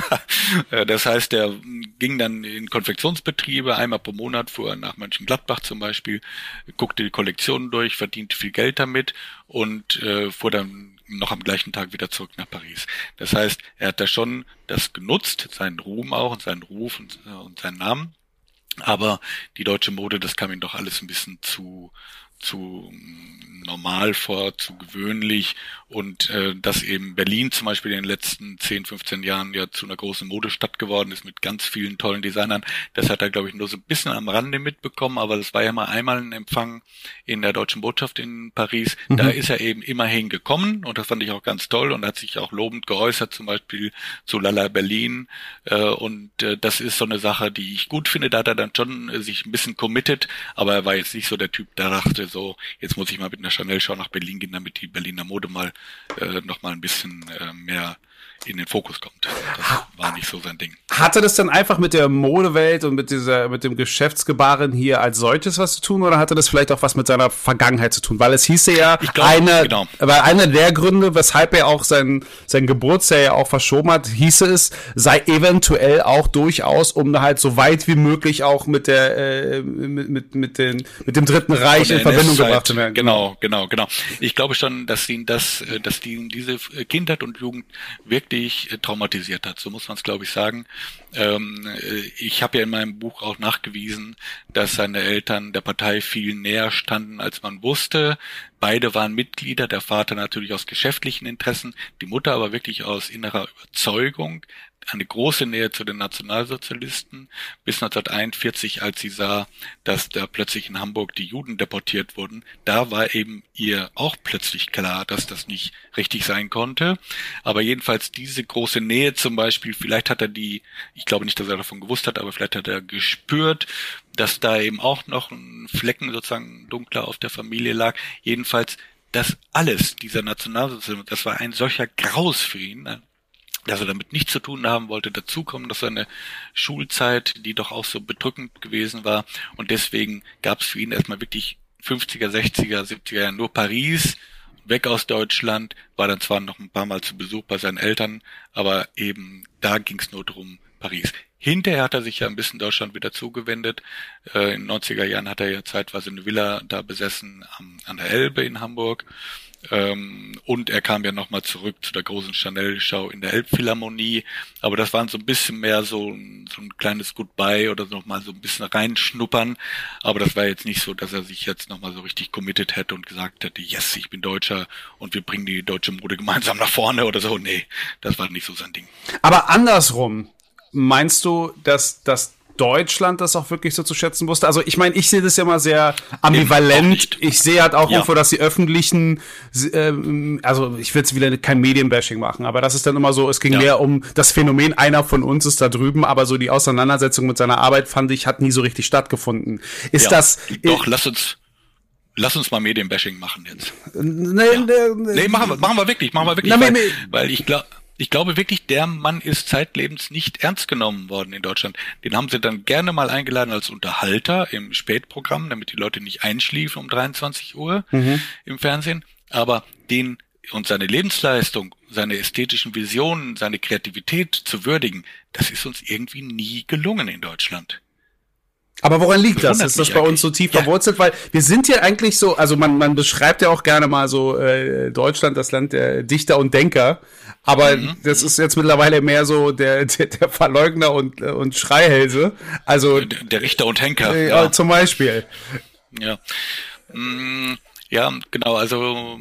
Äh, das heißt, er ging dann in Konfektionsbetriebe, einmal pro Monat fuhr er nach Mönchengladbach zum Beispiel, guckte die Kollektionen durch, verdiente viel Geld damit und äh, fuhr dann noch am gleichen Tag wieder zurück nach Paris. Das heißt, er hat da schon das genutzt, seinen Ruhm auch und seinen Ruf und, äh, und seinen Namen. Aber die deutsche Mode, das kam ihm doch alles ein bisschen zu, zu normal vor, zu gewöhnlich und äh, dass eben Berlin zum Beispiel in den letzten 10, 15 Jahren ja zu einer großen Modestadt geworden ist mit ganz vielen tollen Designern, das hat er glaube ich nur so ein bisschen am Rande mitbekommen, aber das war ja mal einmal ein Empfang in der deutschen Botschaft in Paris, mhm. da ist er eben immerhin gekommen und das fand ich auch ganz toll und hat sich auch lobend geäußert, zum Beispiel zu Lala Berlin äh, und äh, das ist so eine Sache, die ich gut finde, da hat er dann schon äh, sich ein bisschen committed, aber er war jetzt nicht so der Typ, der dachte so, jetzt muss ich mal mit einer Chanel-Show nach Berlin gehen, damit die Berliner Mode mal äh, noch mal ein bisschen äh, mehr in den Fokus kommt. Das war nicht so sein Ding. Hatte das dann einfach mit der Modewelt und mit dieser, mit dem Geschäftsgebaren hier als solches was zu tun oder hatte das vielleicht auch was mit seiner Vergangenheit zu tun? Weil es hieße ja, glaub, eine, genau. weil einer der Gründe, weshalb er auch sein, sein Geburtsjahr ja auch verschoben hat, hieße es, sei eventuell auch durchaus, um halt so weit wie möglich auch mit der, äh, mit, mit, mit den, mit dem Dritten Reich in Verbindung gebracht zu werden. Genau, genau, genau. Ich glaube schon, dass ihn das, äh, dass die, diese Kindheit und Jugend wirklich wirklich traumatisiert hat. So muss man es, glaube ich, sagen. Ähm, äh, ich habe ja in meinem Buch auch nachgewiesen, dass seine Eltern der Partei viel näher standen, als man wusste. Beide waren Mitglieder, der Vater natürlich aus geschäftlichen Interessen, die Mutter aber wirklich aus innerer Überzeugung eine große Nähe zu den Nationalsozialisten bis 1941, als sie sah, dass da plötzlich in Hamburg die Juden deportiert wurden. Da war eben ihr auch plötzlich klar, dass das nicht richtig sein konnte. Aber jedenfalls diese große Nähe zum Beispiel, vielleicht hat er die, ich glaube nicht, dass er davon gewusst hat, aber vielleicht hat er gespürt, dass da eben auch noch ein Flecken sozusagen dunkler auf der Familie lag. Jedenfalls das alles, dieser Nationalsozialismus, das war ein solcher Graus für ihn, dass er damit nichts zu tun haben wollte. Dazu kommen, dass seine Schulzeit, die doch auch so bedrückend gewesen war. Und deswegen gab es für ihn erstmal wirklich 50er, 60er, 70er Jahre nur Paris, weg aus Deutschland, war dann zwar noch ein paar Mal zu Besuch bei seinen Eltern, aber eben da ging es nur drum Paris. Hinterher hat er sich ja ein bisschen Deutschland wieder zugewendet. Äh, in den 90er Jahren hat er ja zeitweise eine Villa da besessen an der Elbe in Hamburg Ähm, und er kam ja nochmal zurück zu der großen Chanel-Show in der Elbphilharmonie. Aber das waren so ein bisschen mehr so, so ein kleines Goodbye oder nochmal so ein bisschen reinschnuppern. Aber das war jetzt nicht so, dass er sich jetzt nochmal so richtig committed hätte und gesagt hätte, yes, ich bin Deutscher und wir bringen die deutsche Mode gemeinsam nach vorne oder so. Nee, das war nicht so sein Ding. Aber andersrum, meinst du, dass, dass Deutschland das auch wirklich so zu schätzen wusste. Also ich meine, ich sehe das ja mal sehr ambivalent. Ich sehe halt auch ja. irgendwo, dass die öffentlichen, ähm, also ich will jetzt wieder kein Medienbashing machen, aber das ist dann immer so, es ging ja. mehr um das Phänomen, einer von uns ist da drüben, aber so die Auseinandersetzung mit seiner Arbeit, fand ich, hat nie so richtig stattgefunden. Ist ja. das... Doch, lass uns... Lass uns mal Medienbashing machen jetzt. Nee, ja. nee, nee, machen wir, machen wir wirklich, machen wir wirklich, Na, weil, weil ich glaube, ich glaube wirklich, der Mann ist zeitlebens nicht ernst genommen worden in Deutschland. Den haben sie dann gerne mal eingeladen als Unterhalter im Spätprogramm, damit die Leute nicht einschliefen um 23 Uhr mhm. im Fernsehen. Aber den und seine Lebensleistung, seine ästhetischen Visionen, seine Kreativität zu würdigen, das ist uns irgendwie nie gelungen in Deutschland. Aber woran liegt das? Ist das bei uns so tief ja. verwurzelt? Weil wir sind ja eigentlich so, also man, man beschreibt ja auch gerne mal so äh, Deutschland, das Land der Dichter und Denker. Aber mhm. das ist jetzt mittlerweile mehr so der, der, der Verleugner und, und Schreihälse. Also der, der Richter und Henker. Äh, ja. Zum Beispiel. Ja. Mm, ja, genau. Also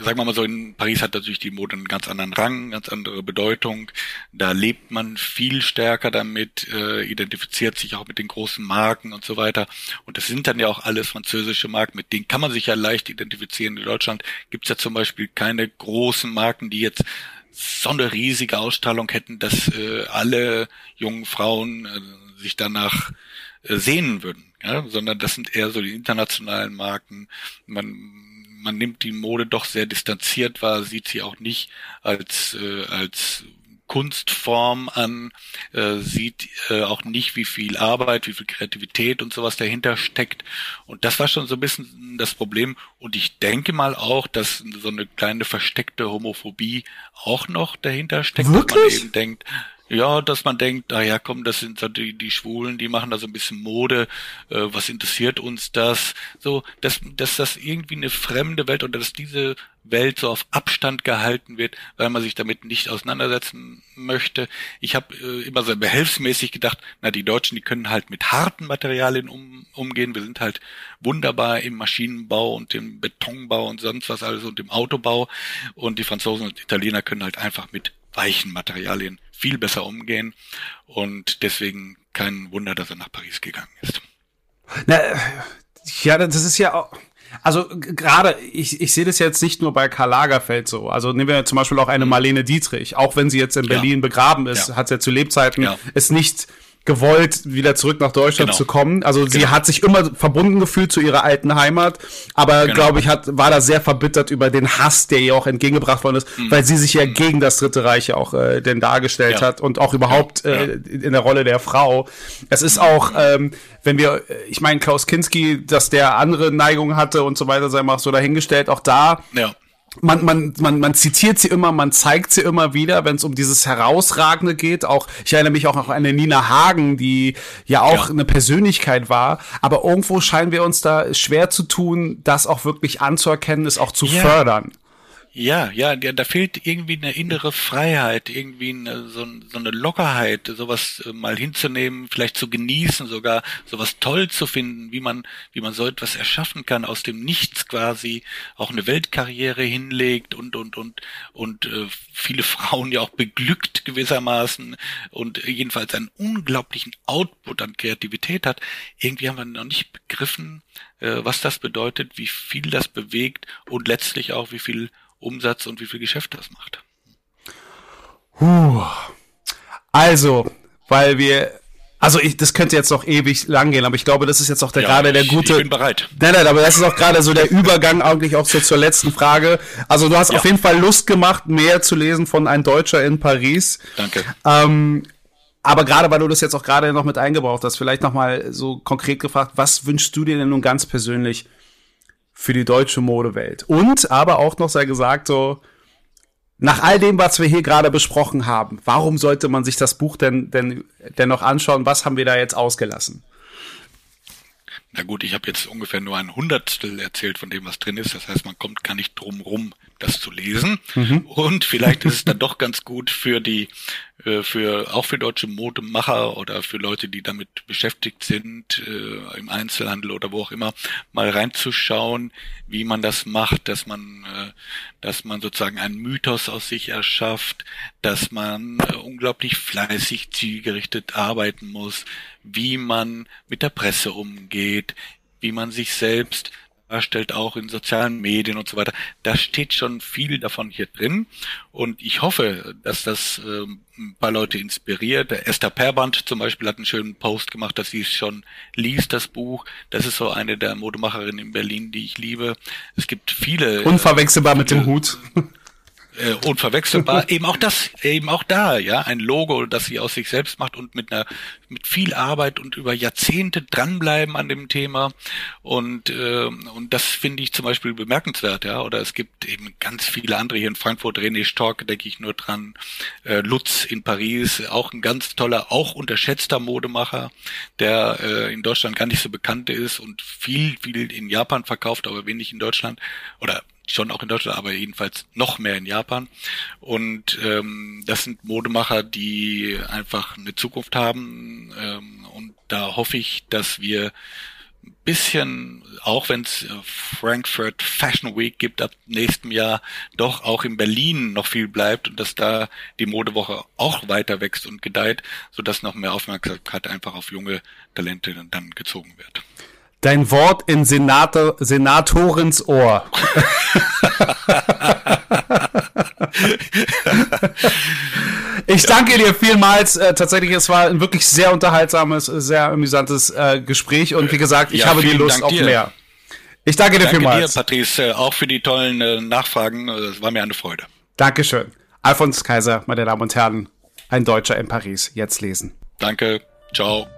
sagen wir mal so, in Paris hat natürlich die Mode einen ganz anderen Rang, ganz andere Bedeutung. Da lebt man viel stärker damit, äh, identifiziert sich auch mit den großen Marken und so weiter. Und das sind dann ja auch alles französische Marken, mit denen kann man sich ja leicht identifizieren. In Deutschland gibt's ja zum Beispiel keine großen Marken, die jetzt so eine riesige Ausstrahlung hätten, dass äh, alle jungen Frauen äh, sich danach äh, sehnen würden. Ja, sondern das sind eher so die internationalen Marken. Man man nimmt die Mode doch sehr distanziert wahr, sieht sie auch nicht als, äh, als Kunstform an, äh, sieht äh, auch nicht, wie viel Arbeit, wie viel Kreativität und sowas dahinter steckt. Und das war schon so ein bisschen das Problem. Und ich denke mal auch, dass so eine kleine versteckte Homophobie auch noch dahinter steckt, Wirklich? dass man eben denkt, ja, dass man denkt, ah ja, komm, das sind so die, die Schwulen, die machen da so ein bisschen Mode, äh, was interessiert uns das? So, dass, dass das irgendwie eine fremde Welt oder dass diese Welt so auf Abstand gehalten wird, weil man sich damit nicht auseinandersetzen möchte. Ich habe äh, immer so behelfsmäßig gedacht, na, die Deutschen, die können halt mit harten Materialien um, umgehen. Wir sind halt wunderbar im Maschinenbau und im Betonbau und sonst was alles und im Autobau. Und die Franzosen und Italiener können halt einfach mit weichen Materialien viel besser umgehen und deswegen kein Wunder, dass er nach Paris gegangen ist. Na, ja, das ist ja auch, also gerade, ich, ich sehe das jetzt nicht nur bei Karl Lagerfeld so. Also nehmen wir zum Beispiel auch eine mhm. Marlene Dietrich. Auch wenn sie jetzt in Berlin ja. begraben ist, ja. hat sie ja zu Lebzeiten ja. es nicht gewollt, wieder zurück nach Deutschland genau. zu kommen. Also genau. sie hat sich immer verbunden gefühlt zu ihrer alten Heimat, aber genau. glaube ich, hat, war da sehr verbittert über den Hass, der ihr auch entgegengebracht worden ist, mhm. weil sie sich ja mhm. gegen das Dritte Reich auch äh, denn dargestellt ja. hat und auch überhaupt ja. Äh, in der Rolle der Frau. Es ist auch, ähm, wenn wir, äh, ich meine, Klaus Kinski, dass der andere Neigungen hatte und so weiter, sei mal so dahingestellt, auch da ja man, man, man, man zitiert sie immer, man zeigt sie immer wieder, wenn es um dieses Herausragende geht. Auch ich erinnere mich auch an eine Nina Hagen, die ja auch ja. eine Persönlichkeit war. Aber irgendwo scheinen wir uns da schwer zu tun, das auch wirklich anzuerkennen, es auch zu ja. fördern. Ja, ja, ja, da fehlt irgendwie eine innere Freiheit, irgendwie eine, so, so eine Lockerheit, sowas äh, mal hinzunehmen, vielleicht zu genießen, sogar sowas toll zu finden, wie man, wie man so etwas erschaffen kann, aus dem Nichts quasi auch eine Weltkarriere hinlegt und und und und äh, viele Frauen ja auch beglückt gewissermaßen und jedenfalls einen unglaublichen Output an Kreativität hat. Irgendwie haben wir noch nicht begriffen, äh, was das bedeutet, wie viel das bewegt und letztlich auch wie viel Umsatz und wie viel Geschäft das macht. Puh. Also, weil wir also ich, das könnte jetzt noch ewig lang gehen, aber ich glaube, das ist jetzt auch der ja, gerade der gute. Ich bin bereit. Nein, nein, aber das ist auch gerade so der Übergang eigentlich auch so zur letzten Frage. Also du hast ja. auf jeden Fall Lust gemacht, mehr zu lesen von ein Deutscher in Paris. Danke. Ähm, aber gerade weil du das jetzt auch gerade noch mit eingebraucht hast, vielleicht noch mal so konkret gefragt, was wünschst du dir denn nun ganz persönlich für die deutsche Modewelt. Und aber auch noch sei gesagt, so, nach all dem, was wir hier gerade besprochen haben, warum sollte man sich das Buch denn, denn, denn noch anschauen? Was haben wir da jetzt ausgelassen? na gut, ich habe jetzt ungefähr nur ein Hundertstel erzählt von dem, was drin ist. Das heißt, man kommt gar nicht drum rum, das zu lesen. Mhm. Und vielleicht ist es dann doch ganz gut für die, äh, für auch für deutsche Modemacher oder für Leute, die damit beschäftigt sind, äh, im Einzelhandel oder wo auch immer, mal reinzuschauen, wie man das macht, dass man, äh, dass man sozusagen einen Mythos aus sich erschafft, dass man unglaublich fleißig zielgerichtet arbeiten muss, wie man mit der Presse umgeht, wie man sich selbst darstellt, auch in sozialen Medien und so weiter. Da steht schon viel davon hier drin. Und ich hoffe, dass das äh, ein paar Leute inspiriert. Der Esther Perband zum Beispiel hat einen schönen Post gemacht, dass sie es schon liest, das Buch. Das ist so eine der Modemacherinnen in Berlin, die ich liebe. Es gibt viele. Unverwechselbar äh, mit dem Hut äh, unverwechselbar. (laughs) eben auch das, eben auch da, ja, ein Logo, das sie aus sich selbst macht und mit einer, mit viel Arbeit und über Jahrzehnte dranbleiben an dem Thema. Und äh, und das finde ich zum Beispiel bemerkenswert, ja. Oder es gibt eben ganz viele andere hier in Frankfurt, René Stork, denke ich nur dran, äh, Lutz in Paris, auch ein ganz toller, auch unterschätzter Modemacher, der äh, in Deutschland gar nicht so bekannt ist und viel, viel in Japan verkauft, aber wenig in Deutschland oder schon auch in Deutschland, aber jedenfalls noch mehr in Japan. Und ähm, das sind Modemacher, die einfach eine Zukunft haben. Ähm, und da hoffe ich, dass wir ein bisschen, auch wenn es Frankfurt Fashion Week gibt ab nächstem Jahr, doch auch in Berlin noch viel bleibt und dass da die Modewoche auch weiter wächst und gedeiht, sodass noch mehr Aufmerksamkeit einfach auf junge Talente dann gezogen wird. Dein Wort in Senator, Senatorens Ohr. ich danke dir vielmals. Äh, tatsächlich, es war ein wirklich sehr unterhaltsames, sehr amüsantes äh, Gespräch und wie gesagt, ich ja, habe die Lust Dank auf dir. mehr. Ich danke dir danke vielmals. Danke dir, Patrice, äh, auch für die tollen äh, Nachfragen. Es war mir eine Freude. Dankeschön. Alfons Kaiser, meine Damen und Herren, ein Deutscher in Paris. Jetzt lesen. Danke. Ciao.